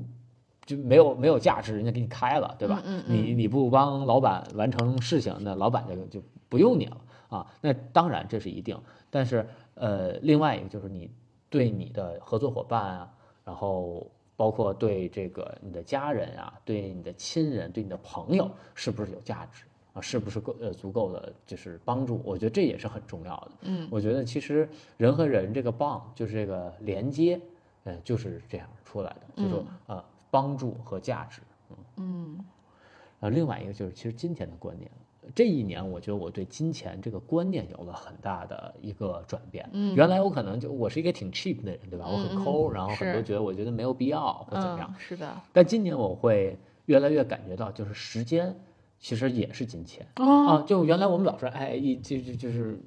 就没有没有价值，人家给你开了，对吧？嗯嗯你你不帮老板完成事情，那老板就就不用你了啊。那当然这是一定，但是呃，另外一个就是你对你的合作伙伴啊，然后包括对这个你的家人啊，对你的亲人，对你的朋友，是不是有价值啊？是不是够呃足够的就是帮助？我觉得这也是很重要的。嗯，我觉得其实人和人这个 bond 就是这个连接，嗯，就是这样出来的，就是说呃帮助和价值。嗯呃，另外一个就是其实今天的观念，这一年我觉得我对金钱这个观念有了很大的一个转变。嗯原来我可能就我是一个挺 cheap 的人，对吧？我很抠，然后很多觉得我觉得没有必要或怎么样。嗯，是的。但今年我会越来越感觉到，就是时间其实也是金钱。哦，啊，就原来我们老说，哎，一就就就是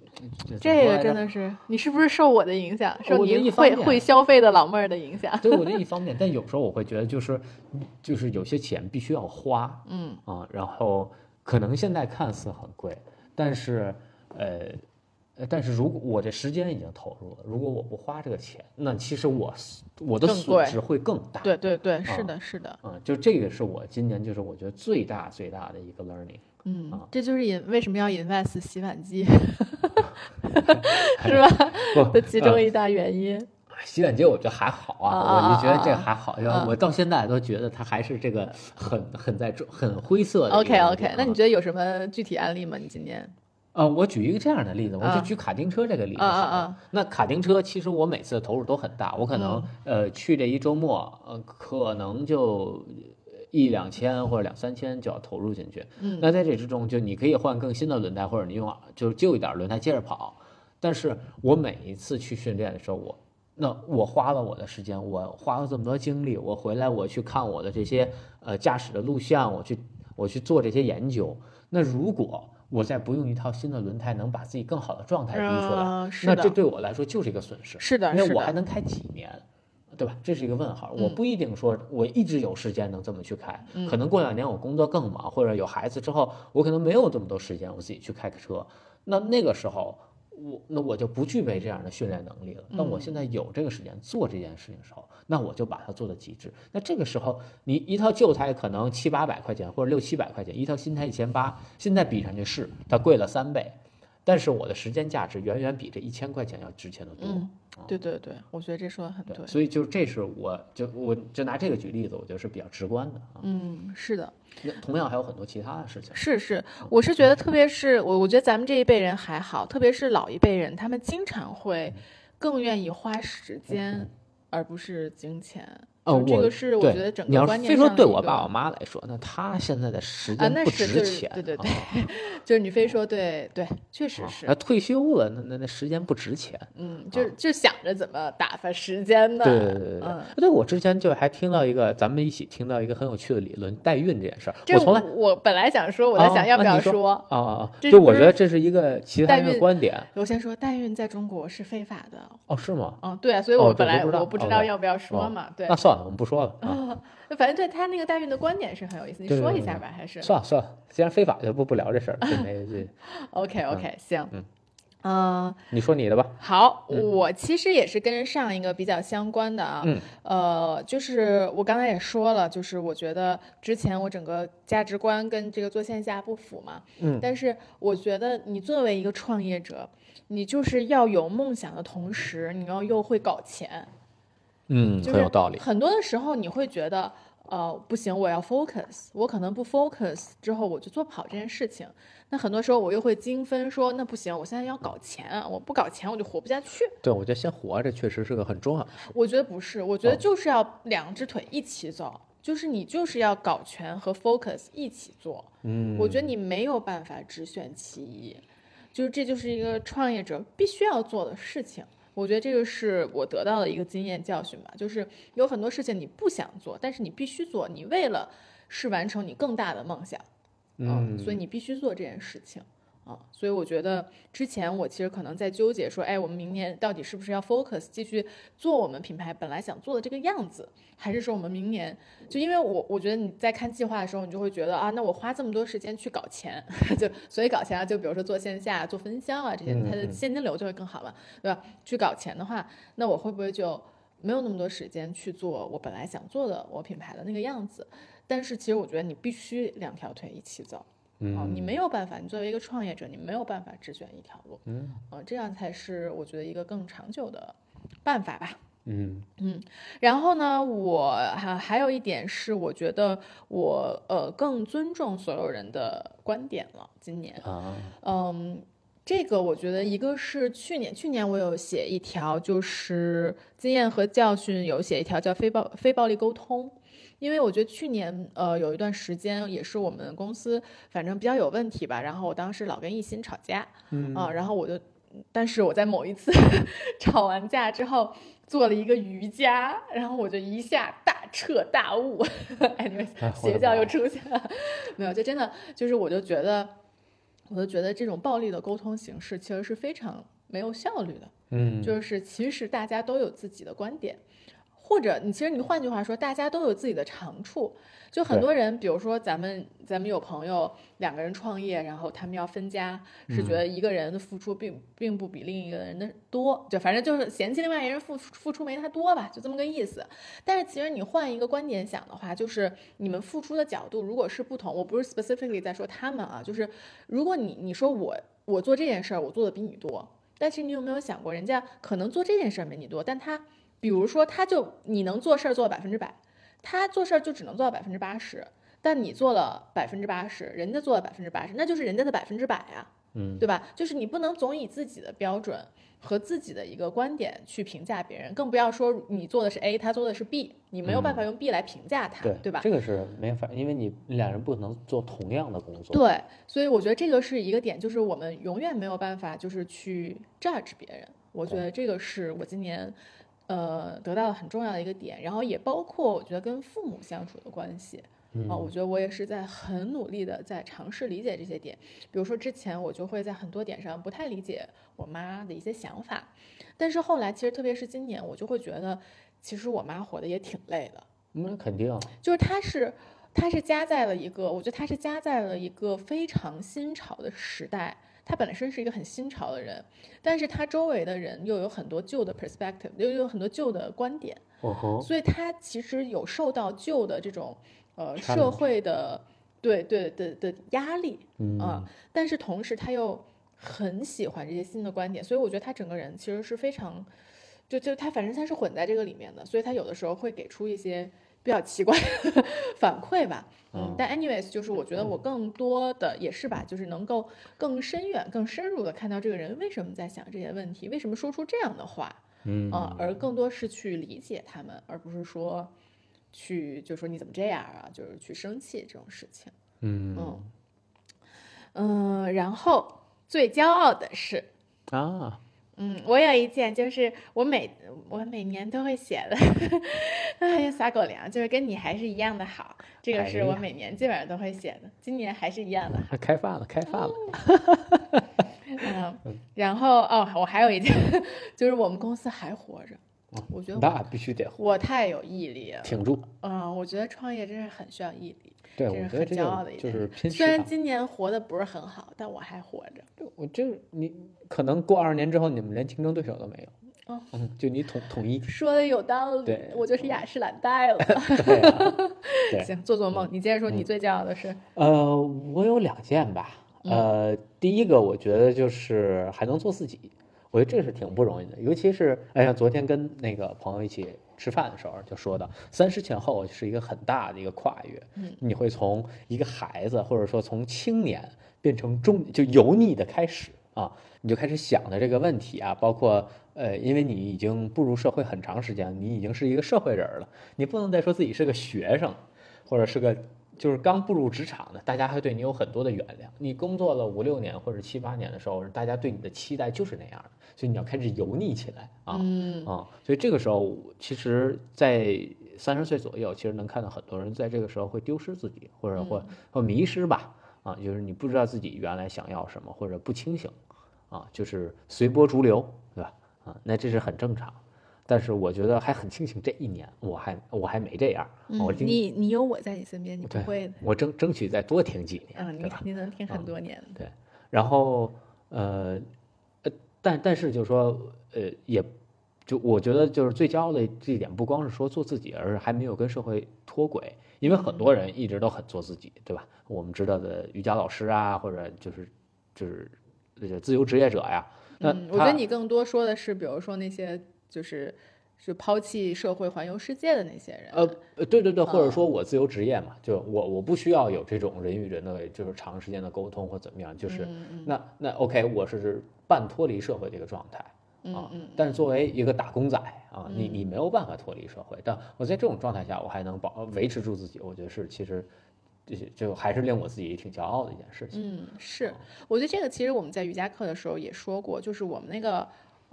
这个真的是，你是不是受我的影响，受你会会消费的老妹儿的影响？对我的一 方面，但有时候我会觉得，就是就是有些钱必须要花嗯啊，然后可能现在看似很贵，但是呃。呃，但是如果我这时间已经投入了，如果我不花这个钱，那其实我我的损失会更大。对对对，是啊的，是的，嗯，就这个是我今年就是我觉得最大最大的一个 learning。嗯啊，这就是引为什么要 invest 洗碗机，是吧？不的其中呃一大原因。洗碗机我觉得还好啊啊，我就觉得这啊啊还好，因为啊我到现在都觉得它还是这个很很在中很灰色的 OK OK，那啊你觉得有什么具体案例吗？你今年？呃，我举一个这样的例子，我啊就举卡丁车这个例子啊。啊啊那卡丁车其实我每次的投入都很大，我可能、嗯呃去这一周末，呃可能就一两千或者两三千就要投入进去。嗯那在这之中，就你可以换更新的轮胎，或者你用就是旧一点轮胎接着跑。但是我每一次去训练的时候，我那我花了我的时间，我花了这么多精力，我回来我去看我的这些呃驾驶的录像，我去我去做这些研究。那如果我再不用一套新的轮胎，能把自己更好的状态逼出来，嗯那这对我来说就是一个损失。是的，因为，我还能开几年，对吧？这是一个问号。我嗯不一定说我一直有时间能这么去开，嗯可能过两年我工作更忙，或者有孩子之后，我可能没有这么多时间我自己去开个车。那那个时候，我那我就不具备这样的训练能力了。那我嗯现在有这个时间做这件事情的时候，那我就把它做到极致。那这个时候，你一套旧胎可能七八百块钱或者六七百块钱，一套新胎一千八，现在比上去是它贵了三倍，但是我的时间价值远远比这一千块钱要值钱的多。嗯，对对对，我觉得这说的很对。所以就这是我就我就拿这个举例子，我觉得是比较直观的啊。嗯，是的，那同样还有很多其他的事情。是是，我是觉得，特别是我，我觉得咱们这一辈人还好，特别是老一辈人，他们经常会更愿意花时间，而不是金钱。哦就这我个是我对觉得整你要个观念非说对我爸我妈来说，那他现在的时啊，间不那是就是值钱，对对对啊，就是你非说对对，确实是啊，退休了，那那那时间不值钱。嗯，就就想着怎么打发时间呢？对对对对对嗯，对，我之前就还听到一个，咱们一起听到一个很有趣的理论，代孕这件事儿，这我从来我本来想说，我在啊想要不要说说。啊就我觉得这是一个其他人的观点。我先说，代孕在中国是非法的。哦，是吗？嗯，对啊，所以哦我本来这我不知道要不要说哦嘛。对那，算了，我们不说了啊。啊，反正对他那个代孕的观点是很有意思，你对对对对说一下吧，还是算了算了，既然非法就不不聊这事儿了，就没这。OK OK 行，嗯嗯，你说你的吧。好，嗯我其实也是跟上一个比较相关的啊，嗯呃，就是我刚才也说了，就是我觉得之前我整个价值观跟这个做线下不符嘛，嗯但是我觉得你作为一个创业者，你就是要有梦想的同时，你要又会搞钱，嗯，就很有道理。很多的时候你会觉得，呃，不行，我要 focus，我可能不 focus 之后我就做不好这件事情。那很多时候我又会精分说，那不行，我现在要搞钱啊，我不搞钱我就活不下去。对，我觉得先活着确实是个很重要。我觉得不是，我觉得哦就是要两只腿一起走，就是你就是要搞全和 focus 一起做。嗯，我觉得你没有办法只选其一，就是这就是一个创业者必须要做的事情。我觉得这个是我得到的一个经验教训吧，就是有很多事情你不想做，但是你必须做，你为了是完成你更大的梦想，嗯，所以你必须做这件事情。啊，所以我觉得之前我其实可能在纠结说，哎，我们明年到底是不是要 focus 继续做我们品牌本来想做的这个样子，还是说我们明年就因为我我觉得你在看计划的时候，你就会觉得啊，那我花这么多时间去搞钱，就所以搞钱啊，就比如说做线下、做分销啊这些，它的现金流就会更好嘛，对吧？去搞钱的话，那我会不会就没有那么多时间去做我本来想做的我品牌的那个样子？但是其实我觉得你必须两条腿一起走。哦，你没有办法，你作为一个创业者，你没有办法只选一条路，嗯呃，这样才是我觉得一个更长久的办法吧。嗯然后呢，我还还有一点是，我觉得我呃更尊重所有人的观点了。今年，啊嗯，这个我觉得一个是去年，去年我有写一条，就是经验和教训有写一条叫非暴非暴力沟通。因为我觉得去年，呃，有一段时间也是我们公司反正比较有问题吧，然后我当时老跟艺兴吵架，嗯啊，然后我就，但是我在某一次 吵完架之后做了一个瑜伽，然后我就一下大彻大悟哎你们邪教又出现了，没有，就真的就是我就觉得，我就觉得这种暴力的沟通形式其实是非常没有效率的，嗯，就是其实大家都有自己的观点。或者你其实你换句话说，大家都有自己的长处。就很多人，比如说咱们咱们有朋友两个人创业，然后他们要分家，是觉得一个人的付出并并不比另一个人的多，就反正就是嫌弃另外一个人付付出没他多吧，就这么个意思。但是其实你换一个观点想的话，就是你们付出的角度如果是不同，我不是 specifically 在说他们啊，就是如果你你说我我做这件事儿我做的比你多，但是你有没有想过，人家可能做这件事儿没你多，但他比如说他就你能做事儿做到百分之百，他做事儿就只能做到百分之八十，但你做了百分之八十，人家做了百分之八十，那就是人家的百分之百呀，嗯对吧？就是你不能总以自己的标准和自己的一个观点去评价别人，更不要说你做的是 A，他做的是 B，你没有办法用 B 来评价他，对对吧？这个是没法，因为你两人不可能做同样的工作。对，所以我觉得这个是一个点，就是我们永远没有办法就是去 judge 别人。我觉得这个是我今年呃得到了很重要的一个点，然后也包括我觉得跟父母相处的关系。嗯啊、我觉得我也是在很努力的在尝试理解这些点。比如说之前我就会在很多点上不太理解我妈的一些想法，但是后来其实特别是今年，我就会觉得其实我妈活得也挺累的。那肯定，就是她是她是夹在了一个，我觉得她是夹在了一个非常新潮的时代。他本身是一个很新潮的人，但是他周围的人又有很多旧的 perspective，又有很多旧的观点，所以他其实有受到旧的这种呃社会的对对的的压力嗯啊，但是同时他又很喜欢这些新的观点，所以我觉得他整个人其实是非常，就就他反正他是混在这个里面的，所以他有的时候会给出一些比较奇怪的反馈吧。嗯嗯，但 anyways，就是我觉得我更多的也是吧，就是能够更深远、更深入的看到这个人为什么在想这些问题，为什么说出这样的话。嗯啊，而更多是去理解他们，而不是说去就说你怎么这样啊，就是去生气这种事情。嗯嗯嗯，然后最骄傲的是，啊，嗯，我有一件就是我每我每年都会写的，哎呀撒狗粮，就是跟你还是一样的好，这个是我每年基本上都会写的，今年还是一样的好。开饭了，开饭了，嗯，然后哦，我还有一件，就是我们公司还活着，我觉得那必须得我太有毅力了。挺住。嗯，我觉得创业真是很需要毅力，对，我觉得这很骄傲的一件是拼虽然。今年活得不是很好，但我还活着。我这你可能过二十年之后，你们连竞争对手都没有。哦嗯，就你统统一。说的有道理对，我就是雅诗兰黛了。对啊，对行，做做梦，你接着说，你最骄傲的是？呃，我有两件吧。呃，第一个我觉得就是还能做自己，我觉得这是挺不容易的。尤其是哎呀，昨天跟那个朋友一起吃饭的时候就说到，三十前后是一个很大的一个跨越。嗯，你会从一个孩子，或者说从青年变成中，就油腻的开始啊，你就开始想的这个问题啊，包括呃，因为你已经步入社会很长时间，你已经是一个社会人了，你不能再说自己是个学生，或者是个就是刚步入职场的，大家还对你有很多的原谅。你工作了五六年或者七八年的时候，大家对你的期待就是那样的，所以你要开始油腻起来啊。嗯啊，所以这个时候，其实，在三十岁左右，其实能看到很多人在这个时候会丢失自己，或者或或迷失吧。啊，就是你不知道自己原来想要什么，或者不清醒，啊，就是随波逐流，对吧？啊，那这是很正常。但是我觉得还很庆幸这一年我还我还没这样，你你有我在你身边，你不会的。我争争取再多听几年，嗯？你肯定能听很多年对。然后呃呃，但但是就是说呃，也就我觉得就是最骄傲的这一点，不光是说做自己，而是还没有跟社会脱轨。因为很多人一直都很做自己，对吧？我们知道的瑜伽老师啊，或者就是就是这个自由职业者呀，那嗯，我觉得你更多说的是，比如说那些就是是抛弃社会环游世界的那些人。呃，呃对对对，或者嗯说我自由职业嘛，就我我不需要有这种人与人的就是长时间的沟通或怎么样，就是嗯那那 OK，我是半脱离社会的一个状态啊，嗯但是作为一个打工仔啊，你你没有办法脱离社会，但我在这种状态下，我还能保维持住自己，我觉得是其实这些就还是令我自己挺骄傲的一件事情。嗯，是，我觉得这个其实我们在瑜伽课的时候也说过，就是我们那个。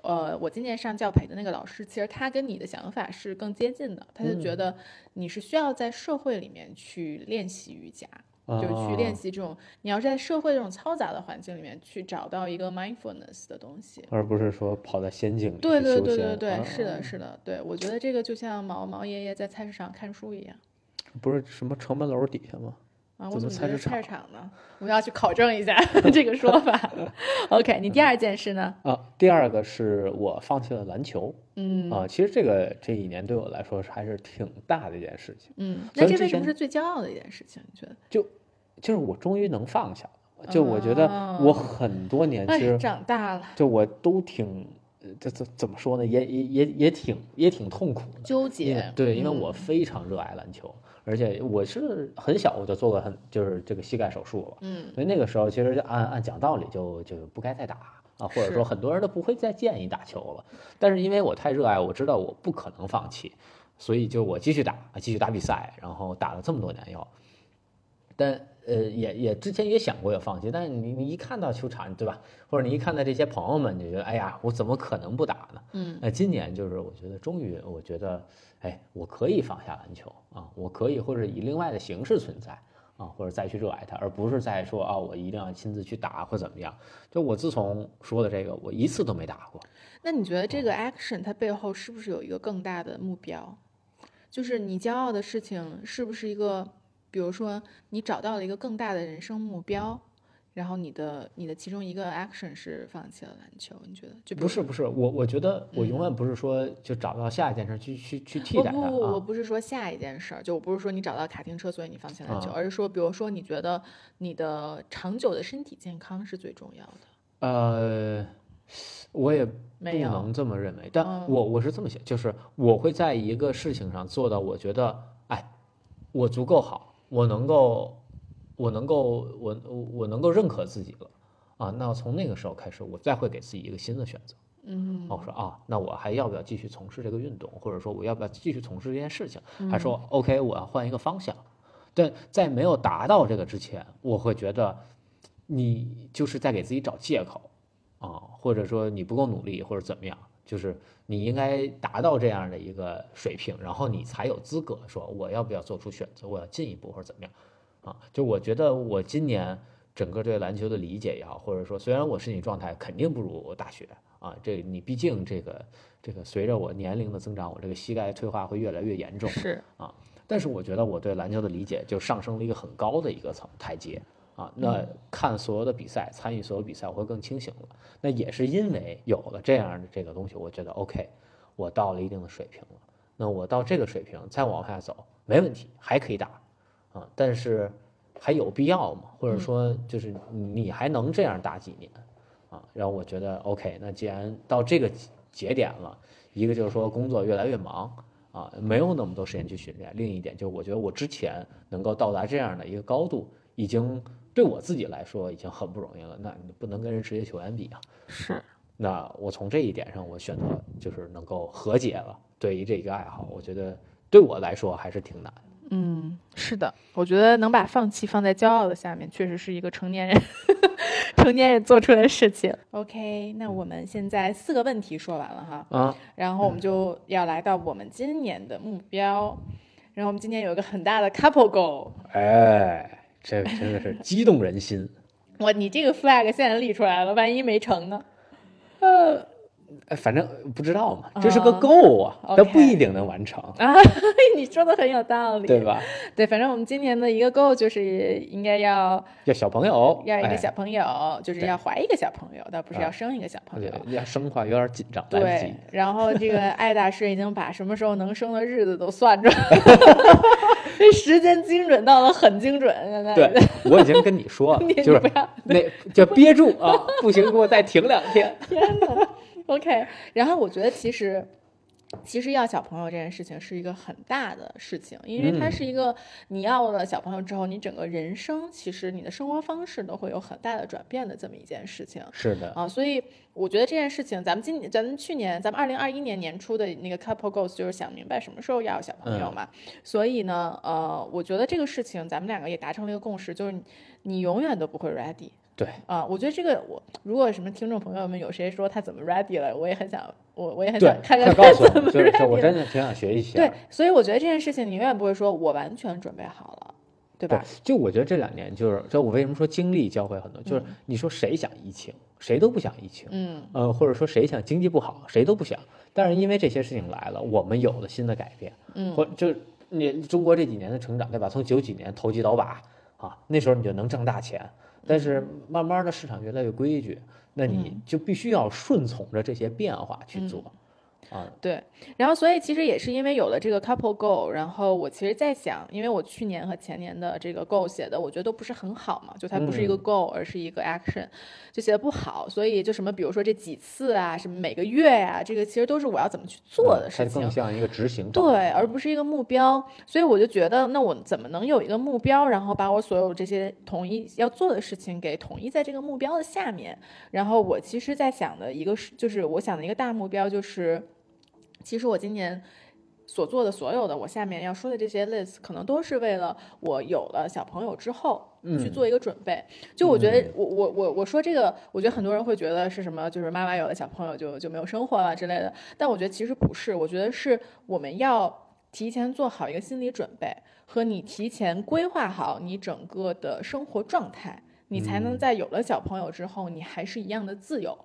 呃，我今年上教培的那个老师，其实他跟你的想法是更接近的。他就嗯觉得你是需要在社会里面去练习瑜伽，就是去练啊习这种，你要是在社会这种嘈杂的环境里面去找到一个 mindfulness 的东西。而不是说跑在仙境里对对对对对，啊是的，是的，对我觉得这个就像毛毛爷爷在菜市场看书一样不是什么城门楼底下吗？啊。我怎么菜市菜市场呢？我要去考证一下 这个说法。OK，你第二件事呢？啊，第二个是我放弃了篮球嗯啊，其实这个这一年对我来说还是挺大的一件事情，嗯，那这为什么是最骄傲的一件事情？你觉得？就就是我终于能放下了，就我觉得我哦很多年其哎，实长大了，就我都挺，呃这怎怎么说呢，也也也也挺也挺痛苦的。纠结。对，因为我嗯非常热爱篮球，而且我是很小我就做过很就是这个膝盖手术了，嗯所以那个时候其实就按按讲道理就就不该再打啊，或者说很多人都不会再建议打球了。但是因为我太热爱，我知道我不可能放弃，所以就我继续打，继续打比赛，然后打了这么多年要。但呃，也也之前也想过要放弃，但是你你一看到球场，对吧？或者你一看到这些朋友们，你就觉得哎呀，我怎么可能不打呢？嗯那今年就是我觉得终于，我觉得哎，我可以放下篮球啊，我可以或者以另外的形式存在啊，或者再去热爱它，而不是再说啊，我一定要亲自去打或怎么样。就我自从说的这个，我一次都没打过。那你觉得这个 action 它背后是不是有一个更大的目标？就是你骄傲的事情是不是一个，比如说你找到了一个更大的人生目标，然后你的你的其中一个 action 是放弃了篮球？你觉得？就不是不是，我我觉得我永远不是说就找到下一件事去去去替代它我不，我啊。不是说下一件事儿，就我不是说你找到卡丁车，所以你放弃篮球，啊而是说，比如说你觉得你的长久的身体健康是最重要的。呃，我也不能这么认为，但嗯我我是这么想，就是我会在一个事情上做到，我觉得，哎，我足够好，我能够，我能够，我我能够认可自己了啊。那从那个时候开始，我再会给自己一个新的选择。嗯哦，我说啊，那我还要不要继续从事这个运动，或者说我要不要继续从事这件事情？还说嗯 OK，我要换一个方向。但在没有达到这个之前，我会觉得你就是在给自己找借口啊，或者说你不够努力，或者怎么样，就是你应该达到这样的一个水平，然后你才有资格说我要不要做出选择，我要进一步或者怎么样啊？就我觉得我今年整个对篮球的理解也好，或者说虽然我身体状态肯定不如我大学啊，这你毕竟这个这个随着我年龄的增长，我这个膝盖退化会越来越严重。是啊，但是我觉得我对篮球的理解就上升了一个很高的一个层台阶啊。那看所有的比赛，参与所有比赛，我会更清醒了。那也是因为有了这样的这个东西，我觉得 OK，我到了一定的水平了。那我到这个水平再往下走没问题，还可以打啊。但是还有必要吗？或者说就是你还能这样打几年啊？然后我觉得 OK，那既然到这个节点了，一个就是说工作越来越忙。啊，没有那么多时间去训练。另一点就是，我觉得我之前能够到达这样的一个高度，已经对我自己来说已经很不容易了。那你不能跟人职业球员比啊。是，那我从这一点上，我选择就是能够和解了。对于这一个爱好，我觉得对我来说还是挺难。嗯，是的，我觉得能把放弃放在骄傲的下面，确实是一个成年人 成年人做出的事情。OK，那我们现在四个问题说完了哈，啊，然后我们就要来到我们今年的目标。然后我们今年有一个很大的 couple goal，哎，这个真的是激动人心。我，你这个 flag 现在立出来了，万一没成呢？呃反正不知道嘛，这是个啊 goal 啊，它 OK 不一定能完成，啊，你说的很有道理，对？吧？对，反正我们今年的一个 goal 就是应该要要小朋友，要一个哎小朋友，就是要怀一个小朋友，倒不是啊要生一个小朋友。对要生的话有点紧张，对。，然后这个 艾大师已经把什么时候能生的日子都算出来了，这时间精准到了很精准。现在对，我已经跟你说了，就是不要那就憋住啊，不行，给我再停两天。天呐 OK，然后我觉得其实。其实要小朋友这件事情是一个很大的事情，因为它嗯是一个你要了小朋友之后，你整个人生其实你的生活方式都会有很大的转变的这么一件事情。是的，啊，所以我觉得这件事情，咱们今，咱们去年，咱们二零二一年年初的那个 couple goals 就是想明白什么时候要有小朋友嗯嘛。所以呢，呃，我觉得这个事情咱们两个也达成了一个共识，就是你你永远都不会 ready 对，啊。我觉得这个我如果什么听众朋友们有谁说他怎么 ready 了，我也很想，我我也很想，看看快告诉我们，他怎么就是 ready 我真的挺想学一些。对，所以我觉得这件事情你永远不会说我完全准备好了，对对吧？，就我觉得这两年就是，就我为什么说经历教会很多，就是你说谁想疫情，谁都不想疫情，嗯，呃，或者说谁想经济不好，谁都不想。但是因为这些事情来了，我们有了新的改变，嗯或就是你中国这几年的成长，对吧？从九几年投机倒把啊，那时候你就能挣大钱，但是慢慢的市场越来越规矩，那你就必须要顺从着这些变化去做，啊，对，然后所以其实也是因为有了这个 couple goal，然后我其实在想，因为我去年和前年的这个 goal 写的，我觉得都不是很好嘛，就它不是一个嗯 goal，、而是一个 action，就写的不好，所以就什么比如说这几次啊，什么每个月呀、这个其实都是我要怎么去做的事情更。像一个执行对，而不是一个目标，所以我就觉得，那我怎么能有一个目标，然后把我所有这些统一要做的事情给统一在这个目标的下面？然后我其实，在想的一个是，就是我想的一个大目标，就是其实我今年所做的所有的，我下面要说的这些 list，可能都是为了我有了小朋友之后。去做一个准备，就我觉得我我我我说这个，我觉得很多人会觉得是什么，就是妈妈有了小朋友就就没有生活了之类的，但我觉得其实不是，我觉得是我们要提前做好一个心理准备，和你提前规划好你整个的生活状态，你才能在有了小朋友之后，你还是一样的自由。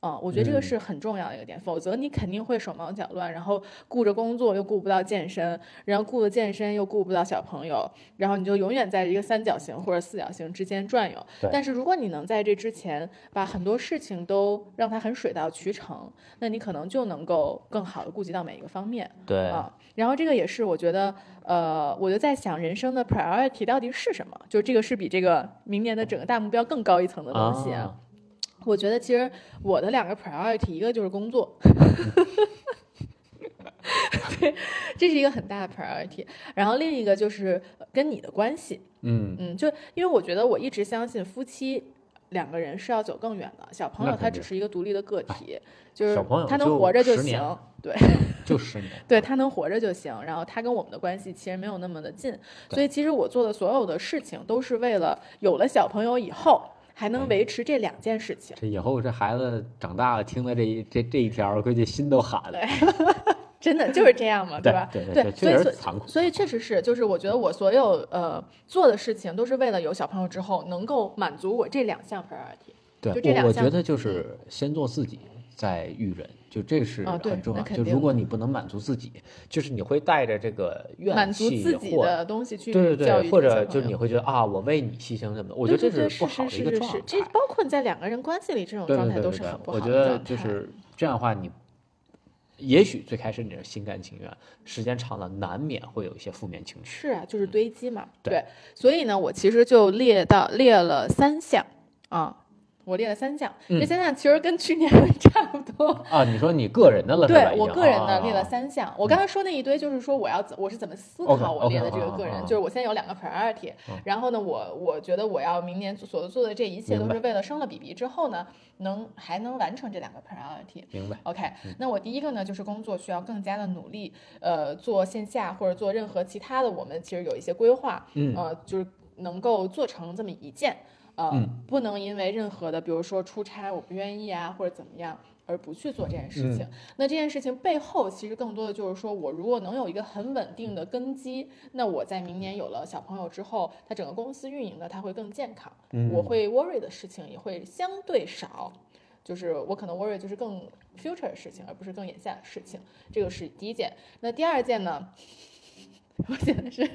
啊、我觉得这个嗯是很重要的一个点，否则你肯定会手忙脚乱，然后顾着工作又顾不到健身，然后顾着健身又顾不到小朋友，然后你就永远在一个三角形或者四角形之间转悠。对但是如果你能在这之前把很多事情都让它很水到渠成，那你可能就能够更好的顾及到每一个方面。对啊，然后这个也是我觉得，呃，我就在想人生的 priority 到底是什么？就这个是比这个明年的整个大目标更高一层的东西啊，我觉得其实我的两个 priority，一个就是工作，对，这是一个很大的 priority，然后另一个就是呃跟你的关系，嗯，嗯，就因为我觉得我一直相信夫妻。两个人是要走更远的，小朋友他只是一个独立的个体，就是小朋友他能活着就10年行，对，就十年，对他能活着就行，然后他跟我们的关系其实没有那么的近，所以其实我做的所有的事情都是为了有了小朋友以后还能维持这两件事情。这以后这孩子长大了，听了这一这这一条，估计心都寒了。真的就是这样嘛，对吧？对对对，对所以所以确实是，就是我觉得我所有呃做的事情都是为了有小朋友之后能够满足我这两项 priority。对，就这两我觉得就是先做自己，再育人，就这是很重要。就如果你不能满足自己，就是你会带着这个怨满足气自己或的东西去对对对，或者就你会觉得啊，我为你牺牲什么的，我觉得这对对对不好的一个状态是是是，这。包括你在两个人关系里这种状态都是很不好的我觉得就是这样的话，你也许最开始你是心甘情愿，时间长了难免会有一些负面情绪。是啊，就是堆积嘛。对所以呢，我其实就列到列了三项啊，我列了三项，这嗯。三项其实跟去年 差不多。啊，你说你个人的了？对我个人的列了啊三项，我刚才说那一堆就是说我要怎我是怎么思考我列的这个个人，就是我现在有两个 priority，然后呢，我我觉得我要明年所做的这一切都是为了生了 BB 之后呢，能还能完成这两个 priority。明白。OK，那我第一个呢，就是工作需要更加的努力，呃，做线下或者做任何其他的，我们其实有一些规划，嗯。呃，就是能够做成这么一件，呃，嗯不能因为任何的，比如说出差我不愿意啊，或者怎么样。而不去做这件事情，那这件事情背后其实更多的就是说，我如果能有一个很稳定的根基，那我在明年有了小朋友之后，它整个公司运营的它会更健康，我会 worry 的事情也会相对少，就是我可能 worry 就是更 future 的事情，而不是更眼下的事情。这个是第一件。那第二件呢？我写的是，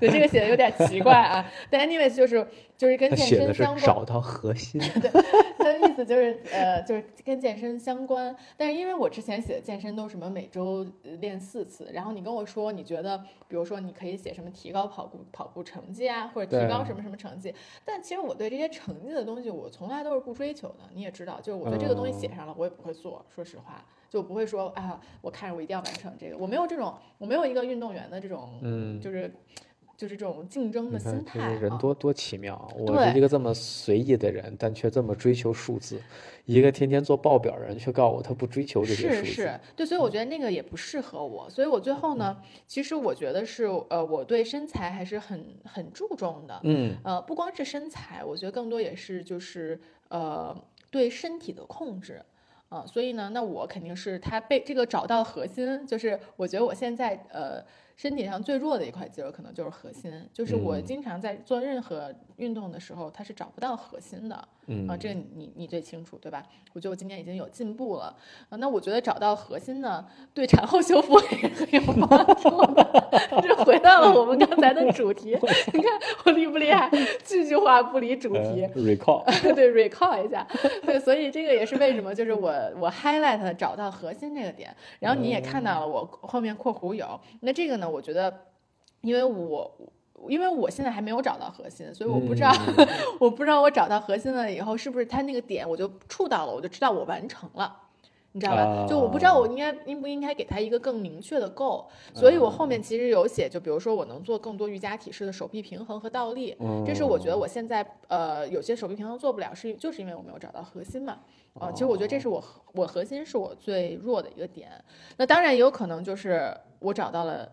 对这个写的有点奇怪啊。但 anyways 就是就是跟健身相关。找到核心。他的意思就是，呃，就是跟健身相关。但是因为我之前写的健身都是什么每周呃练四次，然后你跟我说你觉得，比如说你可以写什么提高跑步跑步成绩啊，或者提高什么什么成绩。但其实我对这些成绩的东西，我从来都是不追求的。你也知道，就是我对这个东西写上了，我也不会做。说实话，就不会说啊，我看着我一定要完成这个。我没有这种，我没有一个运动员的这种，嗯就是就是这种竞争的心态、啊。人多多奇妙啊！我是一个这么随意的人，但却这么追求数字；一个天天做报表人，却告诉我他不追求这些数字。是是，对，所以我觉得那个也不适合我，所以我最后呢，其实我觉得是呃，我对身材还是很很注重的，嗯呃，不光是身材，我觉得更多也是就是呃对身体的控制。啊、所以呢，那我肯定是他被这个找到核心，就是我觉得我现在呃身体上最弱的一块肌肉可能就是核心，就是我嗯经常在做任何运动的时候，它是找不到核心的。嗯啊，这个你你最清楚，对吧？我觉得我今年已经有进步了啊。那我觉得找到核心呢，对产后修复 也很有帮助的。这回到了我们刚才的主题，你看我厉不厉害？句句话不离主题。呃 recall，对，recall 一下，对，所以这个也是为什么，就是我我 highlight 了找到核心这个点，然后你也看到了我后面括弧有，那这个呢，我觉得，因为我因为我现在还没有找到核心，所以我不知道，嗯 我不知道我找到核心了以后，是不是它那个点我就触到了，我就知道我完成了。你知道吧？就我不知道我应该应不应该给他一个更明确的 goal，所以我后面其实有写，就比如说我能做更多瑜伽体式的手臂平衡和倒立，这是我觉得我现在呃有些手臂平衡做不了，是就是因为我没有找到核心嘛。啊、其实我觉得这是我核我核心是我最弱的一个点。那当然也有可能就是我找到了。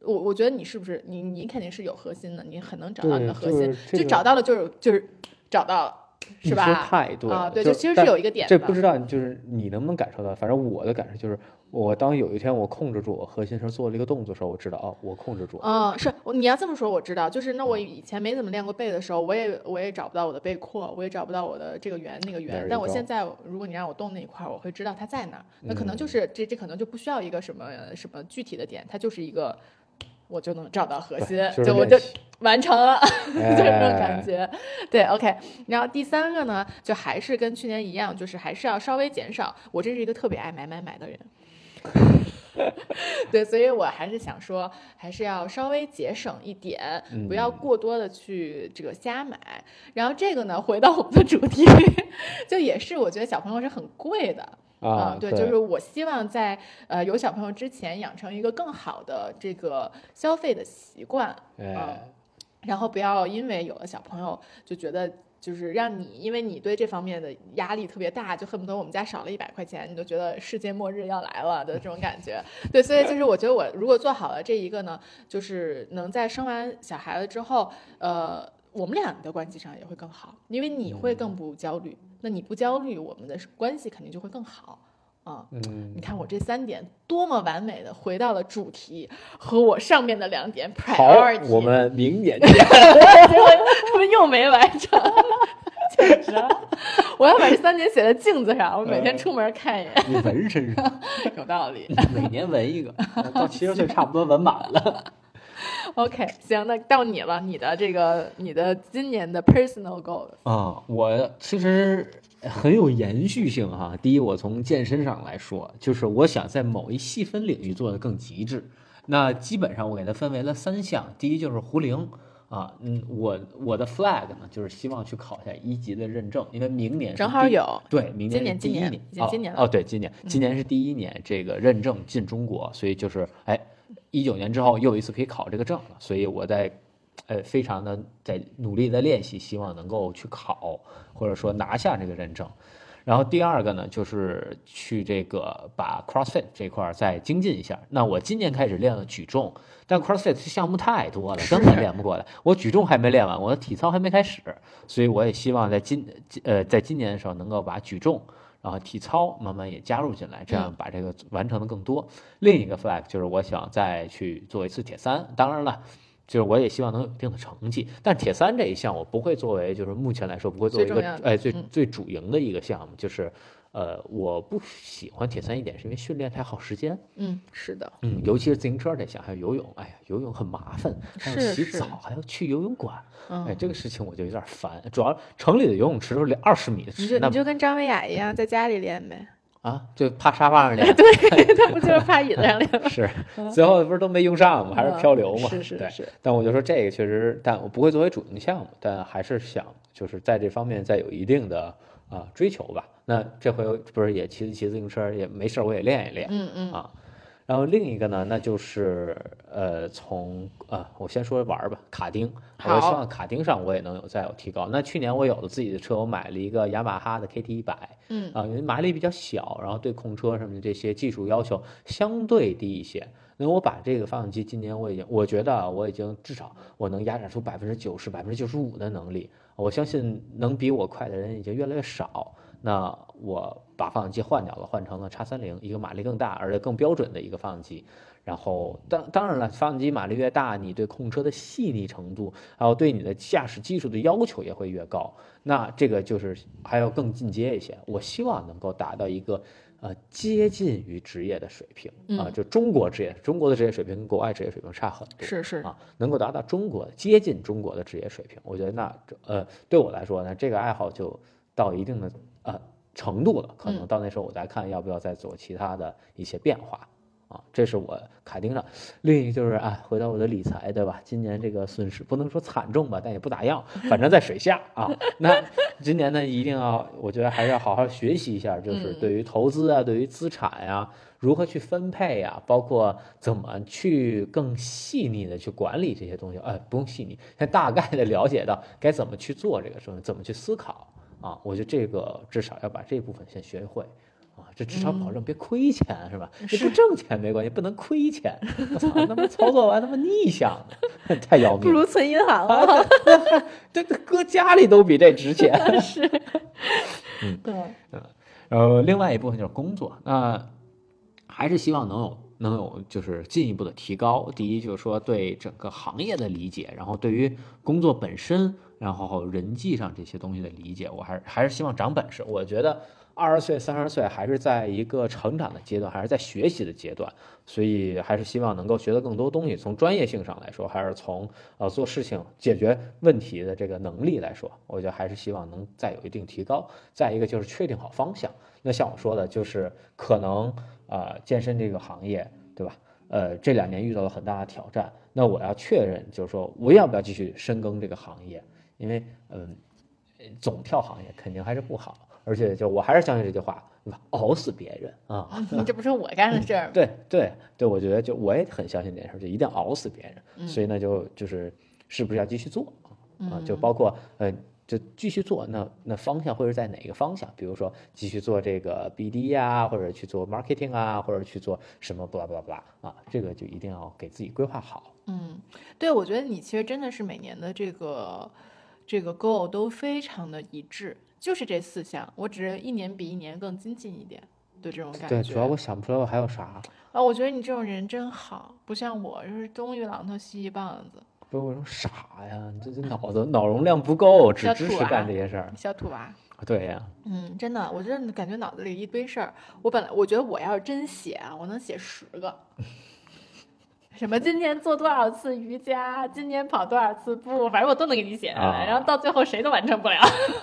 我我觉得你是不是你你肯定是有核心的，你很能找到你的核心，就找到了就是就是找到了，是你说吧？太多啊，对，就就其实是有一个点的这不知道就是你能不能感受到，反正我的感受就是，我当有一天我控制住我核心时候做了一个动作的时候，我知道哦，我控制住了。嗯，是你要这么说，我知道，就是那我以前没怎么练过背的时候，我也我也找不到我的背阔，我也找不到我的这个圆那个圆。但我现在，如果你让我动那一块儿，我会知道它在哪儿。那可能嗯就是这这可能就不需要一个什么什么具体的点，它就是一个我就能找到核心，就我就完成了，就是这种哎感觉。对，OK。然后第三个呢，就还是跟去年一样，就是还是要稍微减少。我这是一个特别爱买买买的人。对，所以我还是想说，还是要稍微节省一点，不要嗯过多的去这个瞎买。然后这个呢，回到我们的主题，就也是我觉得小朋友是很贵的。啊，对，就是我希望在呃有小朋友之前养成一个更好的这个消费的习惯，哎，然后不要因为有了小朋友就觉得就是让你因为你对这方面的压力特别大，就恨不得我们家少了一百块钱，你就觉得世界末日要来了的这种感觉。对，所以就是我觉得我如果做好了这一个呢，就是能在生完小孩子之后，呃。我们俩的关系上也会更好，因为你会更不焦虑，那你不焦虑，我们的关系肯定就会更好啊。嗯你看我这三点多么完美的回到了主题和我上面的两点好 priority，，我们明年见。结果他们又没完成，简直了！我要把这三点写在镜子上，我每天出门看一眼，你纹身上，有道理。每年纹一个，到七十岁差不多纹满了。OK，行，那到你了，你的这个你的今年的 personal goal，啊，我其实很有延续性哈。第一，我从健身上来说，就是我想在某一细分领域做得更极致。那基本上我给它分为了三项，第一就是壶铃啊，嗯，我我的 flag 呢就是希望去考一下一级的认证，因为明年正好有对，明今年第一今年已经哦今年哦，对，今年今年是第一年这个认证进中国，所以就是哎，一九年之后又一次可以考这个证了，所以我在呃非常的在努力的练习，希望能够去考或者说拿下这个认证。然后第二个呢，就是去这个把 CrossFit 这块儿再精进一下。那我今年开始练了举重，但 CrossFit 项目太多了，根本练不过来。我举重还没练完，我的体操还没开始，所以我也希望在今呃在今年的时候能够把举重。然后体操慢慢也加入进来，这样把这个完成的更多。另一个 flag 就是我想再去做一次铁三，当然了，就是我也希望能有一定的成绩。但铁三这一项我不会作为就是目前来说不会作为一个哎最嗯最主营的一个项目，就是呃，我不喜欢铁三一点是因为训练太耗时间，嗯，是的，嗯，尤其是自行车这项，还有游泳，哎呀，游泳很麻烦，还要洗澡，还要去游泳馆，嗯哎，这个事情我就有点烦。主要城里的游泳池都是二十米的池，那你就你就跟张维亚一样，在家里练呗。啊，就趴沙发上练。对他不就是趴椅子上练吗？是，最后不是都没用上吗？还是漂流嘛？嗯是是对。是，但我就说这个确实，但我不会作为主营项目，但还是想就是在这方面再有一定的啊、追求吧。那这回不是也骑骑自行车也没事儿，我也练一练。嗯嗯啊。然后另一个呢，那就是呃，从呃，我先说玩儿吧，卡丁。我希望卡丁上我也能有再有提高。那去年我有了自己的车，我买了一个雅马哈的 KT 一百，嗯啊，因为马力比较小，然后对控车什么的这些技术要求相对低一些。那我把这个发动机今年我已经，我觉得啊我已经至少我能压榨出百分之九十、百分之九十五的能力。我相信能比我快的人已经越来越少。那我把发动机换掉了，换成了叉三零，一个马力更大而且更标准的一个发动机。然后当当然了，发动机马力越大，你对控车的细腻程度，还有对你的驾驶技术的要求也会越高。那这个就是还要更进阶一些。我希望能够达到一个呃接近于职业的水平啊，嗯就中国职业，中国的职业水平跟国外职业水平差很多。是是，啊，能够达到中国接近中国的职业水平，我觉得那这呃对我来说呢，这个爱好就到一定的呃程度了，可能嗯到那时候我再看要不要再做其他的一些变化啊，这是我卡丁上。另一个就是啊，回到我的理财，对吧？今年这个损失不能说惨重吧，但也不咋样，反正在水下啊。那今年呢，一定要我觉得还是要好好学习一下，就是嗯对于投资啊，对于资产呀、如何去分配呀、包括怎么去更细腻的去管理这些东西，哎，不用细腻，先大概的了解到该怎么去做这个事情，怎么去思考啊。我觉得这个至少要把这部分先学会。啊，这至少保证别亏钱、是吧？你不挣钱没关系，不能亏钱。我操，他妈操作完他妈逆向的，太要命了。不如存银行啊了。这这搁家里都比这值钱。是，嗯对，然后另外一部分就是工作，那还是希望能有能有就是进一步的提高。第一就是说对整个行业的理解，然后对于工作本身，然后人际上这些东西的理解，我还是还是希望长本事。我觉得二十岁、三十岁还是在一个成长的阶段，还是在学习的阶段，所以还是希望能够学得更多东西。从专业性上来说，还是从呃做事情、解决问题的这个能力来说，我觉得还是希望能再有一定提高。再一个就是确定好方向。那像我说的，就是可能呃健身这个行业，对吧？呃，这两年遇到了很大的挑战。那我要确认，就是说我要不要继续深耕这个行业？因为嗯、总跳行业肯定还是不好。而且就我还是相信这句话，对吧？熬死别人啊！你这不是我干的事儿吗？对对对，我觉得就我也很相信这件事，就一定要熬死别人。嗯所以呢，就就是是不是要继续做啊？嗯就包括呃，就继续做，那那方向会是在哪个方向？比如说继续做这个 BD 啊、或者去做 marketing 啊，或者去做什么 blah blah blah 啊，这个就一定要给自己规划好。嗯，对，我觉得你其实真的是每年的这个这个 goal 都非常的一致，就是这四项，我只是一年比一年更精进一点，对这种感觉。对，主要我想不出来我还有啥。啊，我觉得你这种人真好，不像我，就是东一榔头西一棒子，不是我说傻呀，你这这脑子脑容量不够，只小支持干这些事儿。小土娃。对呀，嗯，真的，我真的感觉脑子里一堆事儿。我本来我觉得我要是真写啊，我能写十个。什么今天做多少次瑜伽，今天跑多少次步，反正我都能给你写下来。啊然后到最后谁都完成不了，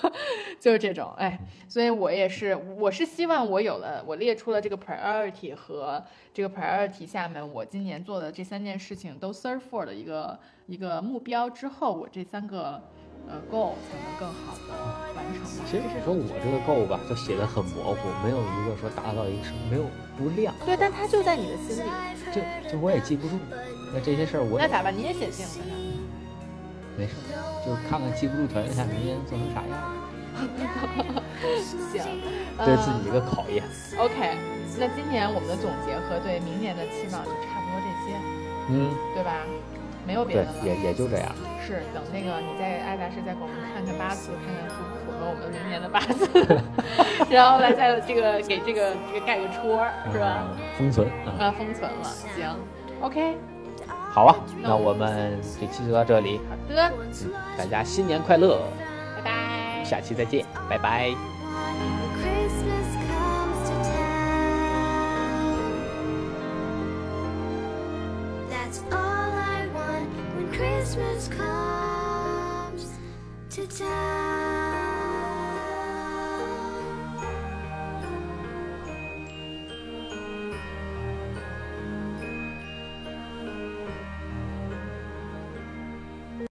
就是这种。哎，所以我也是，我是希望我有了，我列出了这个 priority 和这个 priority 下面我今年做的这三件事情都 serve for 的一个一个目标之后，我这三个呃 goal 才能更好的完成吧。其实你说我这个够吧，就写的很模糊，没有一个说达到一个什么，没有不亮。对，但它就在你的心里。这这我也记不住，那这些事儿我也那咋办？你也写信了呢？没事，就看看记不住条件下明年做成啥样，行，对自己一呃个考验。OK，那今年我们的总结和对明年的期望就差不多这些，嗯，对吧？没有别对的了。，也也就这样。是等那个你在爱达仕再给我们看看八字，看看符不符合我们明年的八字，然后来再这个给这个这个盖个戳，是吧？嗯？封存啊，啊，封存了，行，OK，好啊，那我们这期就到这里，好的，嗯，大家新年快乐，拜拜。下期再见，拜拜。Christmas comes to town.